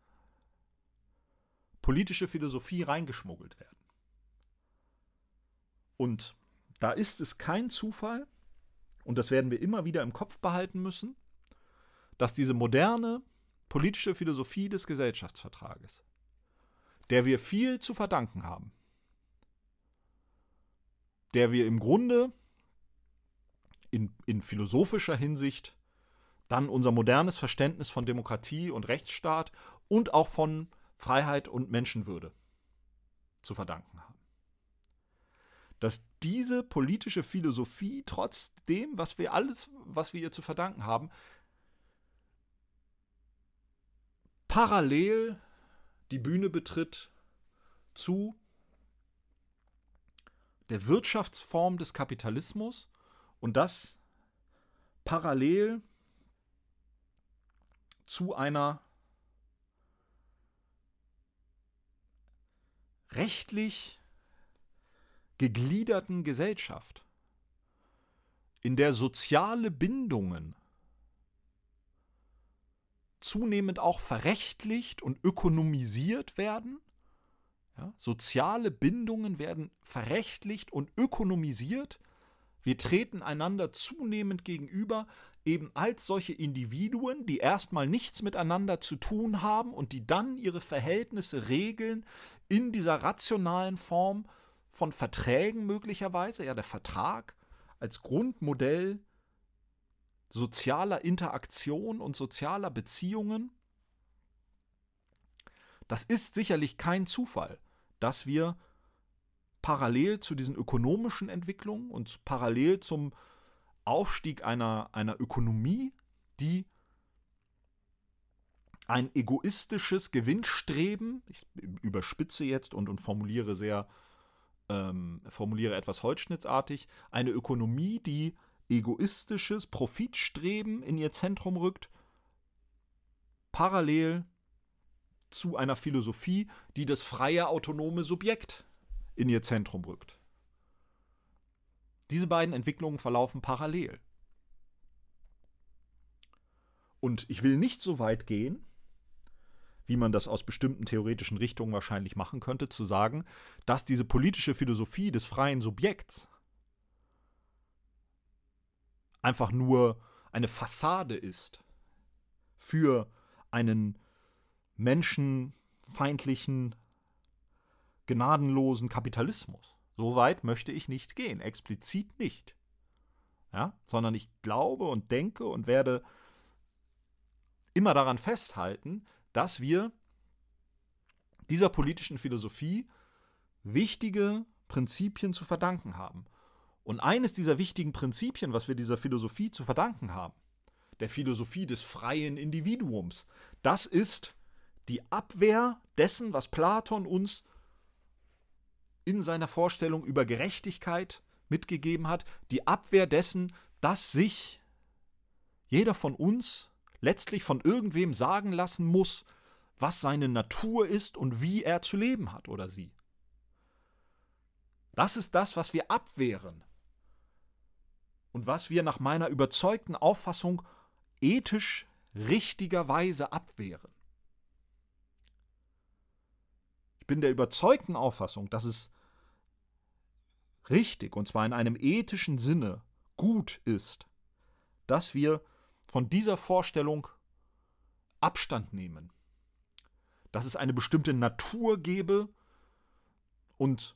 politische Philosophie reingeschmuggelt werden. Und da ist es kein Zufall, und das werden wir immer wieder im Kopf behalten müssen, dass diese moderne politische Philosophie des Gesellschaftsvertrages, der wir viel zu verdanken haben, der wir im Grunde in, in philosophischer Hinsicht dann unser modernes Verständnis von Demokratie und Rechtsstaat und auch von Freiheit und Menschenwürde zu verdanken haben. Dass diese politische Philosophie trotz dem, was wir alles, was wir ihr zu verdanken haben, parallel die Bühne betritt zu der Wirtschaftsform des Kapitalismus und das parallel zu einer rechtlich gegliederten Gesellschaft, in der soziale Bindungen zunehmend auch verrechtlicht und ökonomisiert werden. Ja, soziale Bindungen werden verrechtlicht und ökonomisiert. Wir treten einander zunehmend gegenüber, eben als solche Individuen, die erstmal nichts miteinander zu tun haben und die dann ihre Verhältnisse regeln in dieser rationalen Form von Verträgen möglicherweise, ja der Vertrag als Grundmodell sozialer Interaktion und sozialer Beziehungen. Das ist sicherlich kein Zufall, dass wir parallel zu diesen ökonomischen Entwicklungen und parallel zum Aufstieg einer, einer Ökonomie, die ein egoistisches Gewinnstreben, ich überspitze jetzt und, und formuliere sehr, ähm, formuliere etwas holzschnittsartig, eine Ökonomie, die egoistisches Profitstreben in ihr Zentrum rückt, parallel zu einer Philosophie, die das freie autonome Subjekt in ihr Zentrum rückt. Diese beiden Entwicklungen verlaufen parallel. Und ich will nicht so weit gehen, wie man das aus bestimmten theoretischen Richtungen wahrscheinlich machen könnte, zu sagen, dass diese politische Philosophie des freien Subjekts einfach nur eine Fassade ist für einen menschenfeindlichen, gnadenlosen Kapitalismus. So weit möchte ich nicht gehen, explizit nicht. Ja, sondern ich glaube und denke und werde immer daran festhalten, dass wir dieser politischen Philosophie wichtige Prinzipien zu verdanken haben. Und eines dieser wichtigen Prinzipien, was wir dieser Philosophie zu verdanken haben, der Philosophie des freien Individuums, das ist die Abwehr dessen, was Platon uns in seiner Vorstellung über Gerechtigkeit mitgegeben hat, die Abwehr dessen, dass sich jeder von uns letztlich von irgendwem sagen lassen muss, was seine Natur ist und wie er zu leben hat oder sie. Das ist das, was wir abwehren und was wir nach meiner überzeugten Auffassung ethisch richtigerweise abwehren. Ich bin der überzeugten Auffassung, dass es richtig, und zwar in einem ethischen Sinne, gut ist, dass wir von dieser Vorstellung Abstand nehmen. Dass es eine bestimmte Natur gebe und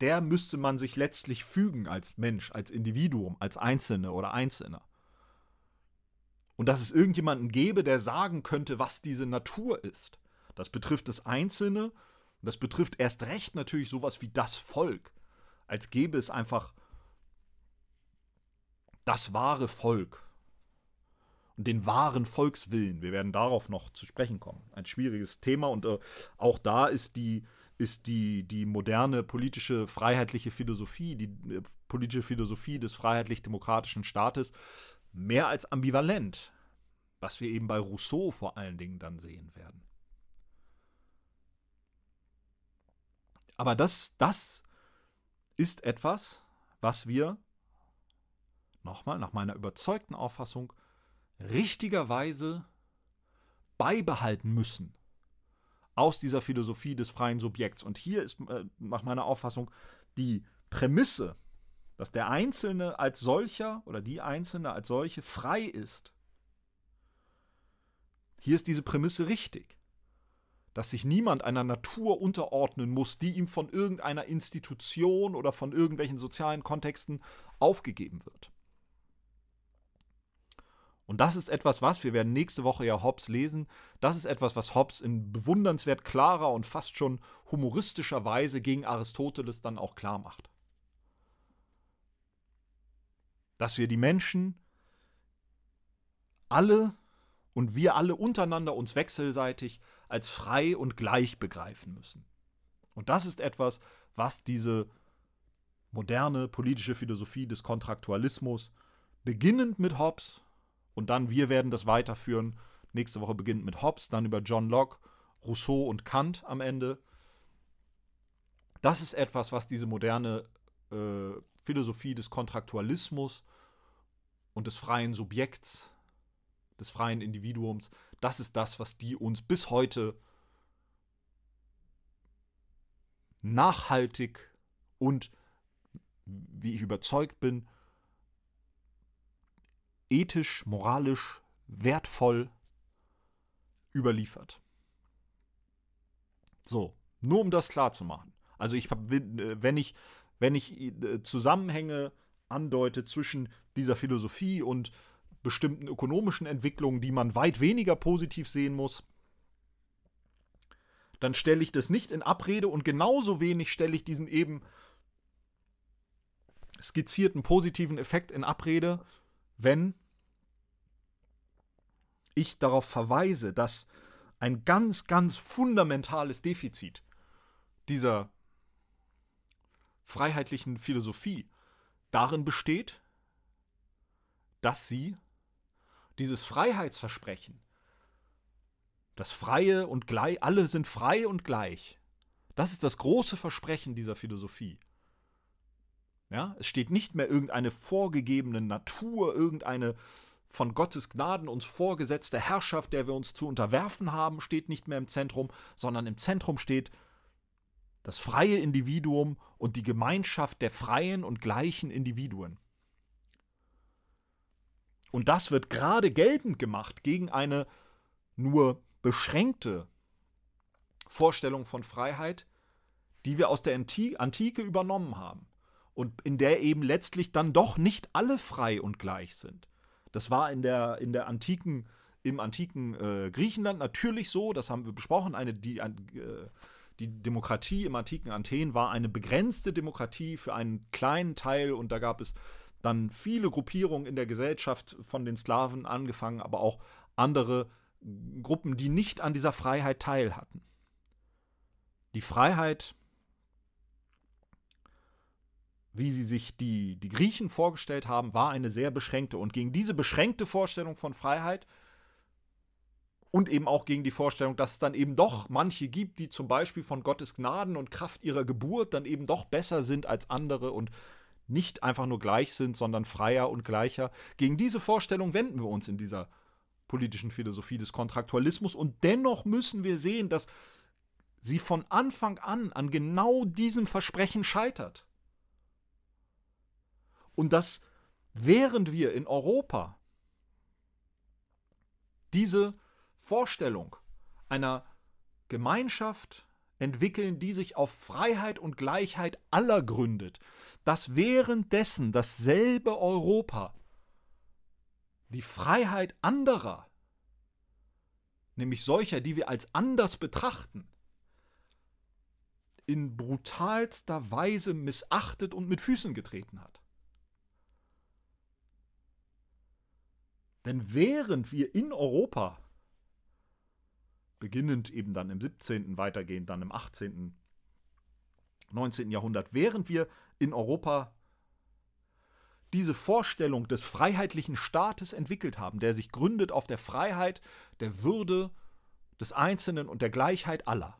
der müsste man sich letztlich fügen als Mensch, als Individuum, als Einzelne oder Einzelner. Und dass es irgendjemanden gäbe, der sagen könnte, was diese Natur ist. Das betrifft das Einzelne, das betrifft erst recht natürlich sowas wie das Volk, als gäbe es einfach das wahre Volk und den wahren Volkswillen. Wir werden darauf noch zu sprechen kommen. Ein schwieriges Thema und äh, auch da ist die ist die, die moderne politische freiheitliche Philosophie, die äh, politische Philosophie des freiheitlich-demokratischen Staates mehr als ambivalent, was wir eben bei Rousseau vor allen Dingen dann sehen werden. Aber das, das ist etwas, was wir, nochmal nach meiner überzeugten Auffassung, richtigerweise beibehalten müssen aus dieser Philosophie des freien Subjekts. Und hier ist äh, nach meiner Auffassung die Prämisse, dass der Einzelne als solcher oder die Einzelne als solche frei ist. Hier ist diese Prämisse richtig, dass sich niemand einer Natur unterordnen muss, die ihm von irgendeiner Institution oder von irgendwelchen sozialen Kontexten aufgegeben wird. Und das ist etwas, was, wir werden nächste Woche ja Hobbes lesen, das ist etwas, was Hobbes in bewundernswert klarer und fast schon humoristischer Weise gegen Aristoteles dann auch klar macht. Dass wir die Menschen alle und wir alle untereinander uns wechselseitig als frei und gleich begreifen müssen. Und das ist etwas, was diese moderne politische Philosophie des Kontraktualismus, beginnend mit Hobbes und dann, wir werden das weiterführen. Nächste Woche beginnt mit Hobbes, dann über John Locke, Rousseau und Kant am Ende. Das ist etwas, was diese moderne äh, Philosophie des Kontraktualismus und des freien Subjekts, des freien Individuums, das ist das, was die uns bis heute nachhaltig und, wie ich überzeugt bin, ethisch, moralisch wertvoll überliefert. So, nur um das klar zu machen. Also ich habe, äh, wenn ich, wenn ich äh, Zusammenhänge andeute zwischen dieser Philosophie und bestimmten ökonomischen Entwicklungen, die man weit weniger positiv sehen muss, dann stelle ich das nicht in Abrede und genauso wenig stelle ich diesen eben skizzierten positiven Effekt in Abrede, wenn ich darauf verweise, dass ein ganz, ganz fundamentales Defizit dieser freiheitlichen Philosophie darin besteht, dass sie dieses Freiheitsversprechen, das Freie und gleich, alle sind frei und gleich, das ist das große Versprechen dieser Philosophie. Ja, es steht nicht mehr irgendeine vorgegebene Natur, irgendeine von Gottes Gnaden uns vorgesetzte Herrschaft, der wir uns zu unterwerfen haben, steht nicht mehr im Zentrum, sondern im Zentrum steht das freie Individuum und die Gemeinschaft der freien und gleichen Individuen. Und das wird gerade geltend gemacht gegen eine nur beschränkte Vorstellung von Freiheit, die wir aus der Antike übernommen haben. Und in der eben letztlich dann doch nicht alle frei und gleich sind. Das war in der, in der antiken, im antiken äh, Griechenland natürlich so, das haben wir besprochen, eine, die, äh, die Demokratie im antiken Athen war eine begrenzte Demokratie für einen kleinen Teil. Und da gab es dann viele Gruppierungen in der Gesellschaft von den Sklaven angefangen, aber auch andere Gruppen, die nicht an dieser Freiheit teil hatten. Die Freiheit, wie sie sich die, die Griechen vorgestellt haben, war eine sehr beschränkte. Und gegen diese beschränkte Vorstellung von Freiheit und eben auch gegen die Vorstellung, dass es dann eben doch manche gibt, die zum Beispiel von Gottes Gnaden und Kraft ihrer Geburt dann eben doch besser sind als andere und nicht einfach nur gleich sind, sondern freier und gleicher. Gegen diese Vorstellung wenden wir uns in dieser politischen Philosophie des Kontraktualismus und dennoch müssen wir sehen, dass sie von Anfang an an genau diesem Versprechen scheitert. Und dass während wir in Europa diese Vorstellung einer Gemeinschaft entwickeln, die sich auf Freiheit und Gleichheit aller gründet, dass währenddessen dasselbe Europa die Freiheit anderer, nämlich solcher, die wir als anders betrachten, in brutalster Weise missachtet und mit Füßen getreten hat. Denn während wir in Europa, beginnend eben dann im 17., weitergehend dann im 18., 19. Jahrhundert, während wir in Europa diese Vorstellung des freiheitlichen Staates entwickelt haben, der sich gründet auf der Freiheit, der Würde des Einzelnen und der Gleichheit aller.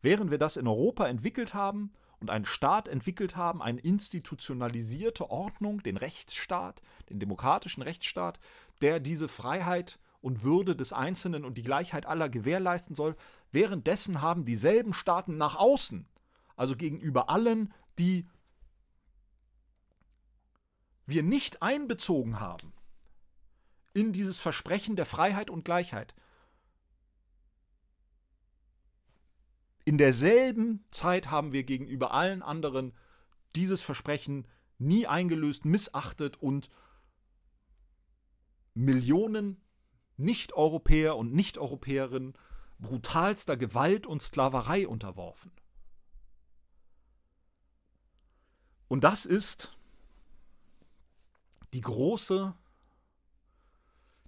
Während wir das in Europa entwickelt haben und einen Staat entwickelt haben, eine institutionalisierte Ordnung, den Rechtsstaat, den demokratischen Rechtsstaat, der diese Freiheit und Würde des Einzelnen und die Gleichheit aller gewährleisten soll, währenddessen haben dieselben Staaten nach außen, also gegenüber allen, die wir nicht einbezogen haben in dieses Versprechen der Freiheit und Gleichheit, In derselben Zeit haben wir gegenüber allen anderen dieses Versprechen nie eingelöst, missachtet und Millionen Nicht-Europäer und Nicht-Europäerinnen brutalster Gewalt und Sklaverei unterworfen. Und das ist die große,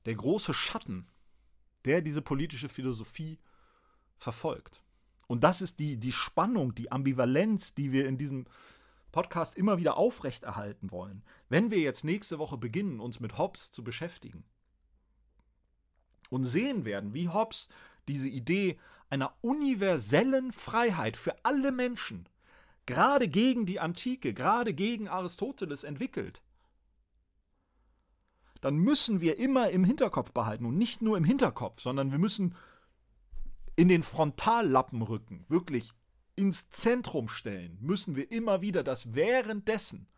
der große Schatten, der diese politische Philosophie verfolgt. Und das ist die, die Spannung, die Ambivalenz, die wir in diesem Podcast immer wieder aufrechterhalten wollen. Wenn wir jetzt nächste Woche beginnen, uns mit Hobbes zu beschäftigen und sehen werden, wie Hobbes diese Idee einer universellen Freiheit für alle Menschen, gerade gegen die Antike, gerade gegen Aristoteles entwickelt, dann müssen wir immer im Hinterkopf behalten und nicht nur im Hinterkopf, sondern wir müssen in den Frontallappen rücken, wirklich ins Zentrum stellen, müssen wir immer wieder das währenddessen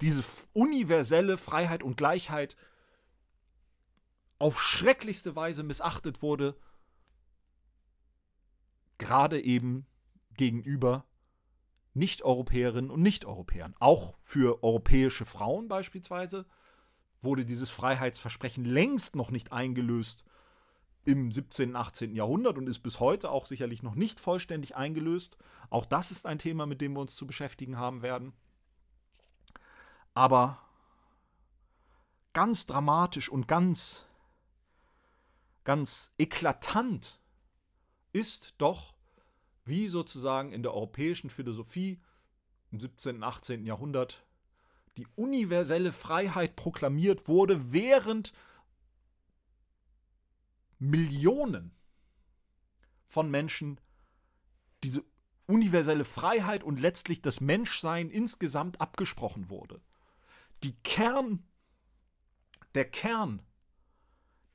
diese universelle Freiheit und Gleichheit auf schrecklichste Weise missachtet wurde, gerade eben gegenüber Nicht-Europäerinnen und Nicht-Europäern. Auch für europäische Frauen beispielsweise wurde dieses Freiheitsversprechen längst noch nicht eingelöst im 17., 18. Jahrhundert und ist bis heute auch sicherlich noch nicht vollständig eingelöst. Auch das ist ein Thema, mit dem wir uns zu beschäftigen haben werden. Aber ganz dramatisch und ganz, ganz eklatant ist doch, wie sozusagen in der europäischen Philosophie im 17., 18. Jahrhundert die universelle Freiheit proklamiert wurde, während Millionen von Menschen diese universelle Freiheit und letztlich das Menschsein insgesamt abgesprochen wurde. Die Kern, der Kern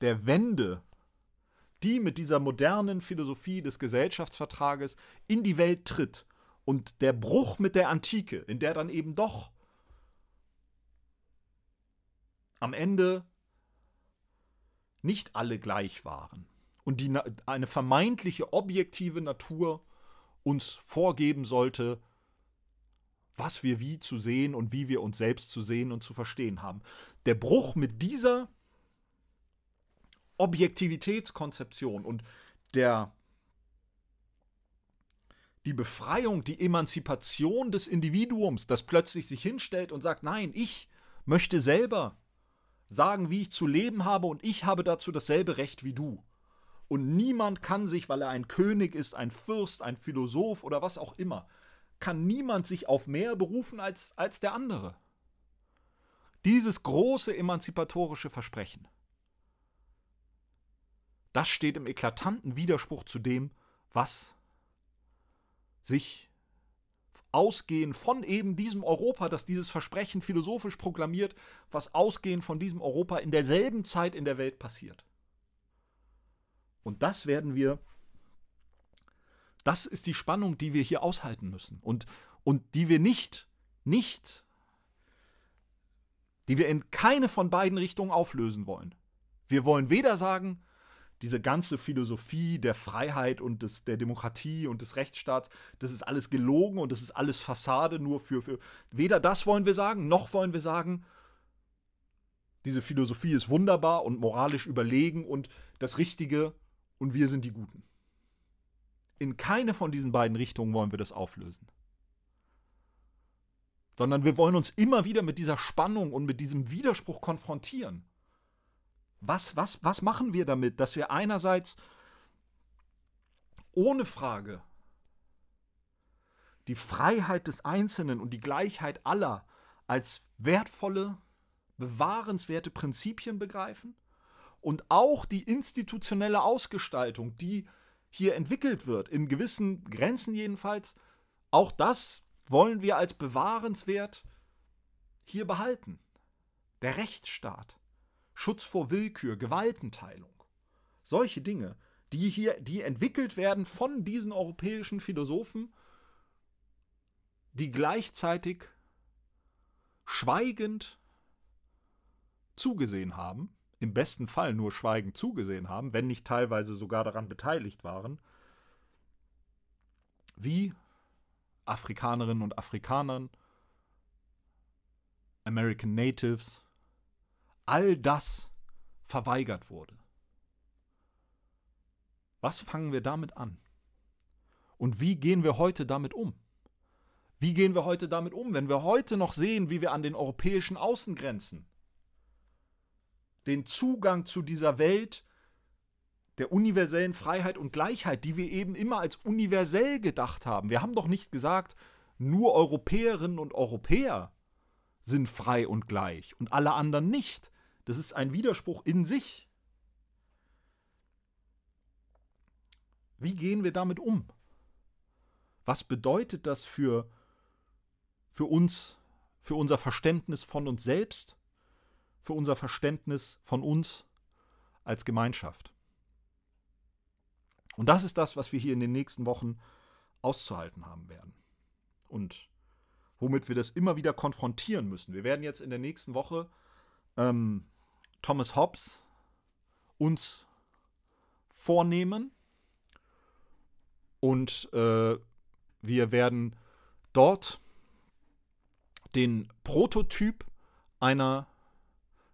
der Wende, die mit dieser modernen Philosophie des Gesellschaftsvertrages in die Welt tritt und der Bruch mit der Antike, in der dann eben doch am Ende nicht alle gleich waren und die eine vermeintliche objektive Natur uns vorgeben sollte, was wir wie zu sehen und wie wir uns selbst zu sehen und zu verstehen haben. Der Bruch mit dieser Objektivitätskonzeption und der die Befreiung, die Emanzipation des Individuums, das plötzlich sich hinstellt und sagt, nein, ich möchte selber sagen, wie ich zu leben habe und ich habe dazu dasselbe Recht wie du. Und niemand kann sich, weil er ein König ist, ein Fürst, ein Philosoph oder was auch immer, kann niemand sich auf mehr berufen als, als der andere. Dieses große emanzipatorische Versprechen, das steht im eklatanten Widerspruch zu dem, was sich ausgehend von eben diesem Europa, das dieses Versprechen philosophisch proklamiert, was ausgehend von diesem Europa in derselben Zeit in der Welt passiert. Und das werden wir, das ist die Spannung, die wir hier aushalten müssen und, und die wir nicht, nicht die wir in keine von beiden Richtungen auflösen wollen. Wir wollen weder sagen, diese ganze Philosophie der Freiheit und des, der Demokratie und des Rechtsstaats, das ist alles gelogen und das ist alles Fassade nur für, für. Weder das wollen wir sagen, noch wollen wir sagen, diese Philosophie ist wunderbar und moralisch überlegen und das Richtige und wir sind die Guten. In keine von diesen beiden Richtungen wollen wir das auflösen. Sondern wir wollen uns immer wieder mit dieser Spannung und mit diesem Widerspruch konfrontieren. Was, was, was machen wir damit, dass wir einerseits ohne Frage die Freiheit des Einzelnen und die Gleichheit aller als wertvolle, bewahrenswerte Prinzipien begreifen und auch die institutionelle Ausgestaltung, die hier entwickelt wird, in gewissen Grenzen jedenfalls, auch das wollen wir als bewahrenswert hier behalten. Der Rechtsstaat, Schutz vor Willkür, Gewaltenteilung, solche Dinge, die hier, die entwickelt werden von diesen europäischen Philosophen, die gleichzeitig schweigend zugesehen haben, im besten Fall nur schweigend zugesehen haben, wenn nicht teilweise sogar daran beteiligt waren, wie Afrikanerinnen und Afrikanern, American Natives, all das verweigert wurde. Was fangen wir damit an? Und wie gehen wir heute damit um? Wie gehen wir heute damit um, wenn wir heute noch sehen, wie wir an den europäischen Außengrenzen den Zugang zu dieser Welt der universellen Freiheit und Gleichheit, die wir eben immer als universell gedacht haben. Wir haben doch nicht gesagt, nur Europäerinnen und Europäer sind frei und gleich und alle anderen nicht. Das ist ein Widerspruch in sich. Wie gehen wir damit um? Was bedeutet das für, für uns, für unser Verständnis von uns selbst für unser Verständnis von uns als Gemeinschaft. Und das ist das, was wir hier in den nächsten Wochen auszuhalten haben werden. Und womit wir das immer wieder konfrontieren müssen. Wir werden jetzt in der nächsten Woche ähm, Thomas Hobbes uns vornehmen und äh, wir werden dort den Prototyp einer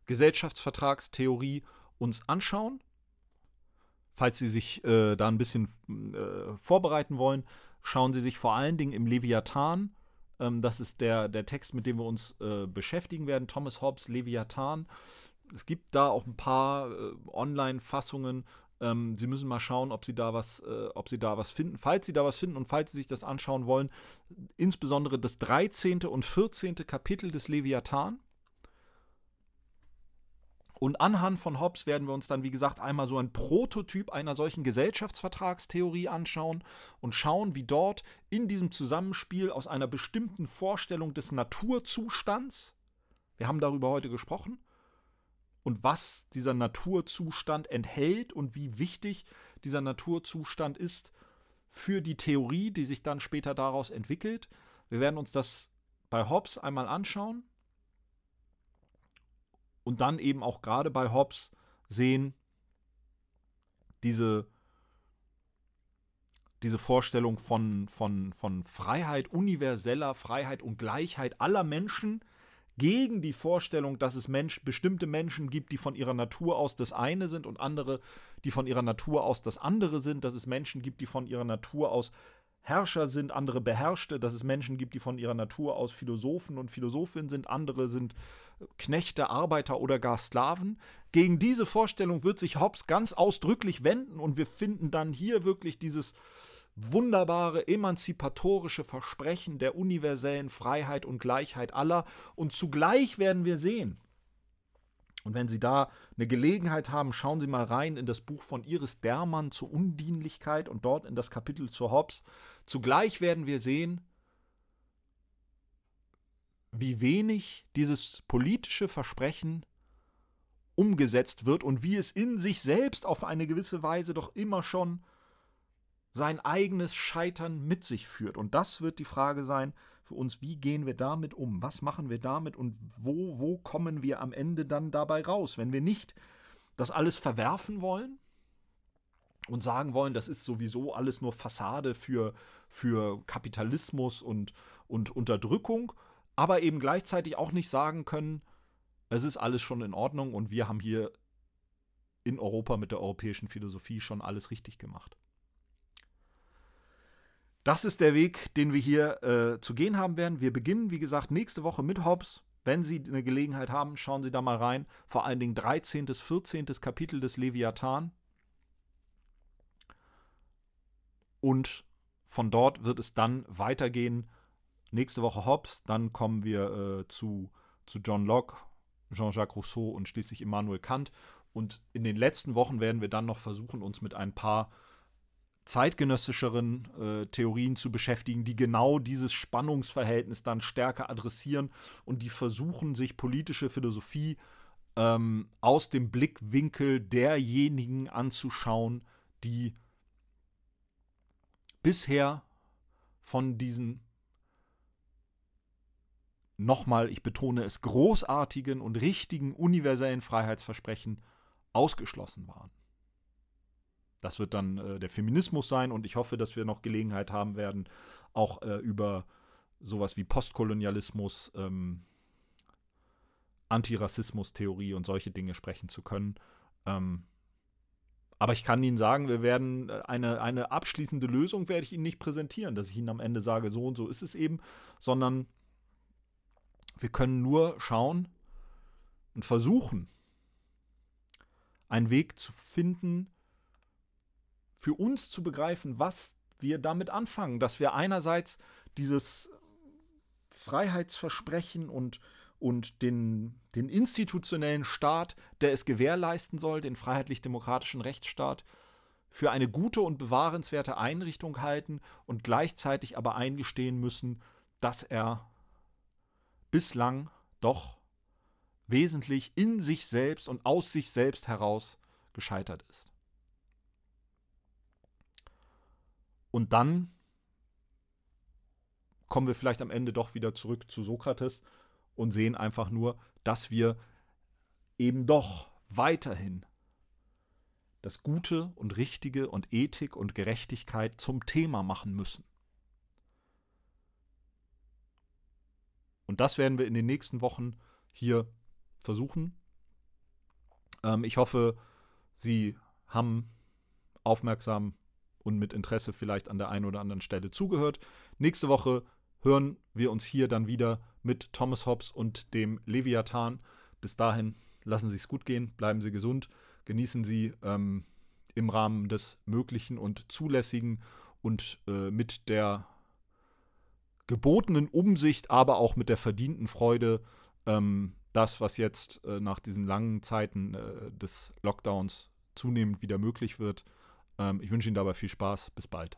Gesellschaftsvertragstheorie uns anschauen. Falls Sie sich äh, da ein bisschen äh, vorbereiten wollen, schauen Sie sich vor allen Dingen im Leviathan, ähm, das ist der, der Text, mit dem wir uns äh, beschäftigen werden, Thomas Hobbes Leviathan. Es gibt da auch ein paar äh, Online-Fassungen. Ähm, Sie müssen mal schauen, ob Sie, da was, äh, ob Sie da was finden. Falls Sie da was finden und falls Sie sich das anschauen wollen, insbesondere das 13. und 14. Kapitel des Leviathan und anhand von Hobbes werden wir uns dann, wie gesagt, einmal so ein Prototyp einer solchen Gesellschaftsvertragstheorie anschauen und schauen, wie dort in diesem Zusammenspiel aus einer bestimmten Vorstellung des Naturzustands, wir haben darüber heute gesprochen, und was dieser Naturzustand enthält und wie wichtig dieser Naturzustand ist für die Theorie, die sich dann später daraus entwickelt. Wir werden uns das bei Hobbes einmal anschauen und dann eben auch gerade bei Hobbes sehen, diese, diese Vorstellung von, von, von Freiheit, universeller Freiheit und Gleichheit aller Menschen gegen die Vorstellung, dass es Mensch, bestimmte Menschen gibt, die von ihrer Natur aus das eine sind und andere, die von ihrer Natur aus das andere sind, dass es Menschen gibt, die von ihrer Natur aus Herrscher sind, andere Beherrschte, dass es Menschen gibt, die von ihrer Natur aus Philosophen und Philosophinnen sind, andere sind Knechte, Arbeiter oder gar Sklaven. Gegen diese Vorstellung wird sich Hobbes ganz ausdrücklich wenden und wir finden dann hier wirklich dieses wunderbare emanzipatorische Versprechen der universellen Freiheit und Gleichheit aller und zugleich werden wir sehen, und wenn Sie da eine Gelegenheit haben, schauen Sie mal rein in das Buch von Iris Dermann zur Undienlichkeit und dort in das Kapitel zur Hobbes. Zugleich werden wir sehen, wie wenig dieses politische Versprechen umgesetzt wird und wie es in sich selbst auf eine gewisse Weise doch immer schon sein eigenes Scheitern mit sich führt. Und das wird die Frage sein für uns, wie gehen wir damit um? Was machen wir damit und wo, wo kommen wir am Ende dann dabei raus? Wenn wir nicht das alles verwerfen wollen und sagen wollen, das ist sowieso alles nur Fassade für, für Kapitalismus und, und Unterdrückung, aber eben gleichzeitig auch nicht sagen können, es ist alles schon in Ordnung und wir haben hier in Europa mit der europäischen Philosophie schon alles richtig gemacht. Das ist der Weg, den wir hier äh, zu gehen haben werden. Wir beginnen, wie gesagt, nächste Woche mit Hobbes. Wenn Sie eine Gelegenheit haben, schauen Sie da mal rein. Vor allen Dingen 13. bis 14. Kapitel des Leviathan. Und von dort wird es dann weitergehen. Nächste Woche Hobbes, dann kommen wir äh, zu, zu John Locke, Jean-Jacques Rousseau und schließlich Immanuel Kant. Und in den letzten Wochen werden wir dann noch versuchen, uns mit ein paar zeitgenössischeren äh, Theorien zu beschäftigen, die genau dieses Spannungsverhältnis dann stärker adressieren und die versuchen, sich politische Philosophie ähm, aus dem Blickwinkel derjenigen anzuschauen, die bisher von diesen nochmal, ich betone es, großartigen und richtigen universellen Freiheitsversprechen ausgeschlossen waren. Das wird dann äh, der Feminismus sein und ich hoffe, dass wir noch Gelegenheit haben werden, auch äh, über sowas wie Postkolonialismus, ähm, Antirassismus-Theorie und solche Dinge sprechen zu können. Ähm, aber ich kann Ihnen sagen, wir werden äh, eine, eine abschließende Lösung werde ich Ihnen nicht präsentieren, dass ich Ihnen am Ende sage, so und so ist es eben, sondern wir können nur schauen und versuchen, einen Weg zu finden, für uns zu begreifen, was wir damit anfangen, dass wir einerseits dieses Freiheitsversprechen und, und den, den institutionellen Staat, der es gewährleisten soll, den freiheitlich-demokratischen Rechtsstaat, für eine gute und bewahrenswerte Einrichtung halten und gleichzeitig aber eingestehen müssen, dass er bislang doch wesentlich in sich selbst und aus sich selbst heraus gescheitert ist. Und dann kommen wir vielleicht am Ende doch wieder zurück zu Sokrates und sehen einfach nur, dass wir eben doch weiterhin das Gute und Richtige und Ethik und Gerechtigkeit zum Thema machen müssen. Und das werden wir in den nächsten Wochen hier versuchen. Ähm, ich hoffe, Sie haben aufmerksam und mit Interesse vielleicht an der einen oder anderen Stelle zugehört. Nächste Woche hören wir uns hier dann wieder mit Thomas Hobbes und dem Leviathan. Bis dahin lassen Sie es gut gehen, bleiben Sie gesund, genießen Sie ähm, im Rahmen des Möglichen und Zulässigen und äh, mit der gebotenen Umsicht, aber auch mit der verdienten Freude ähm, das, was jetzt äh, nach diesen langen Zeiten äh, des Lockdowns zunehmend wieder möglich wird. Ähm, ich wünsche Ihnen dabei viel Spaß. Bis bald.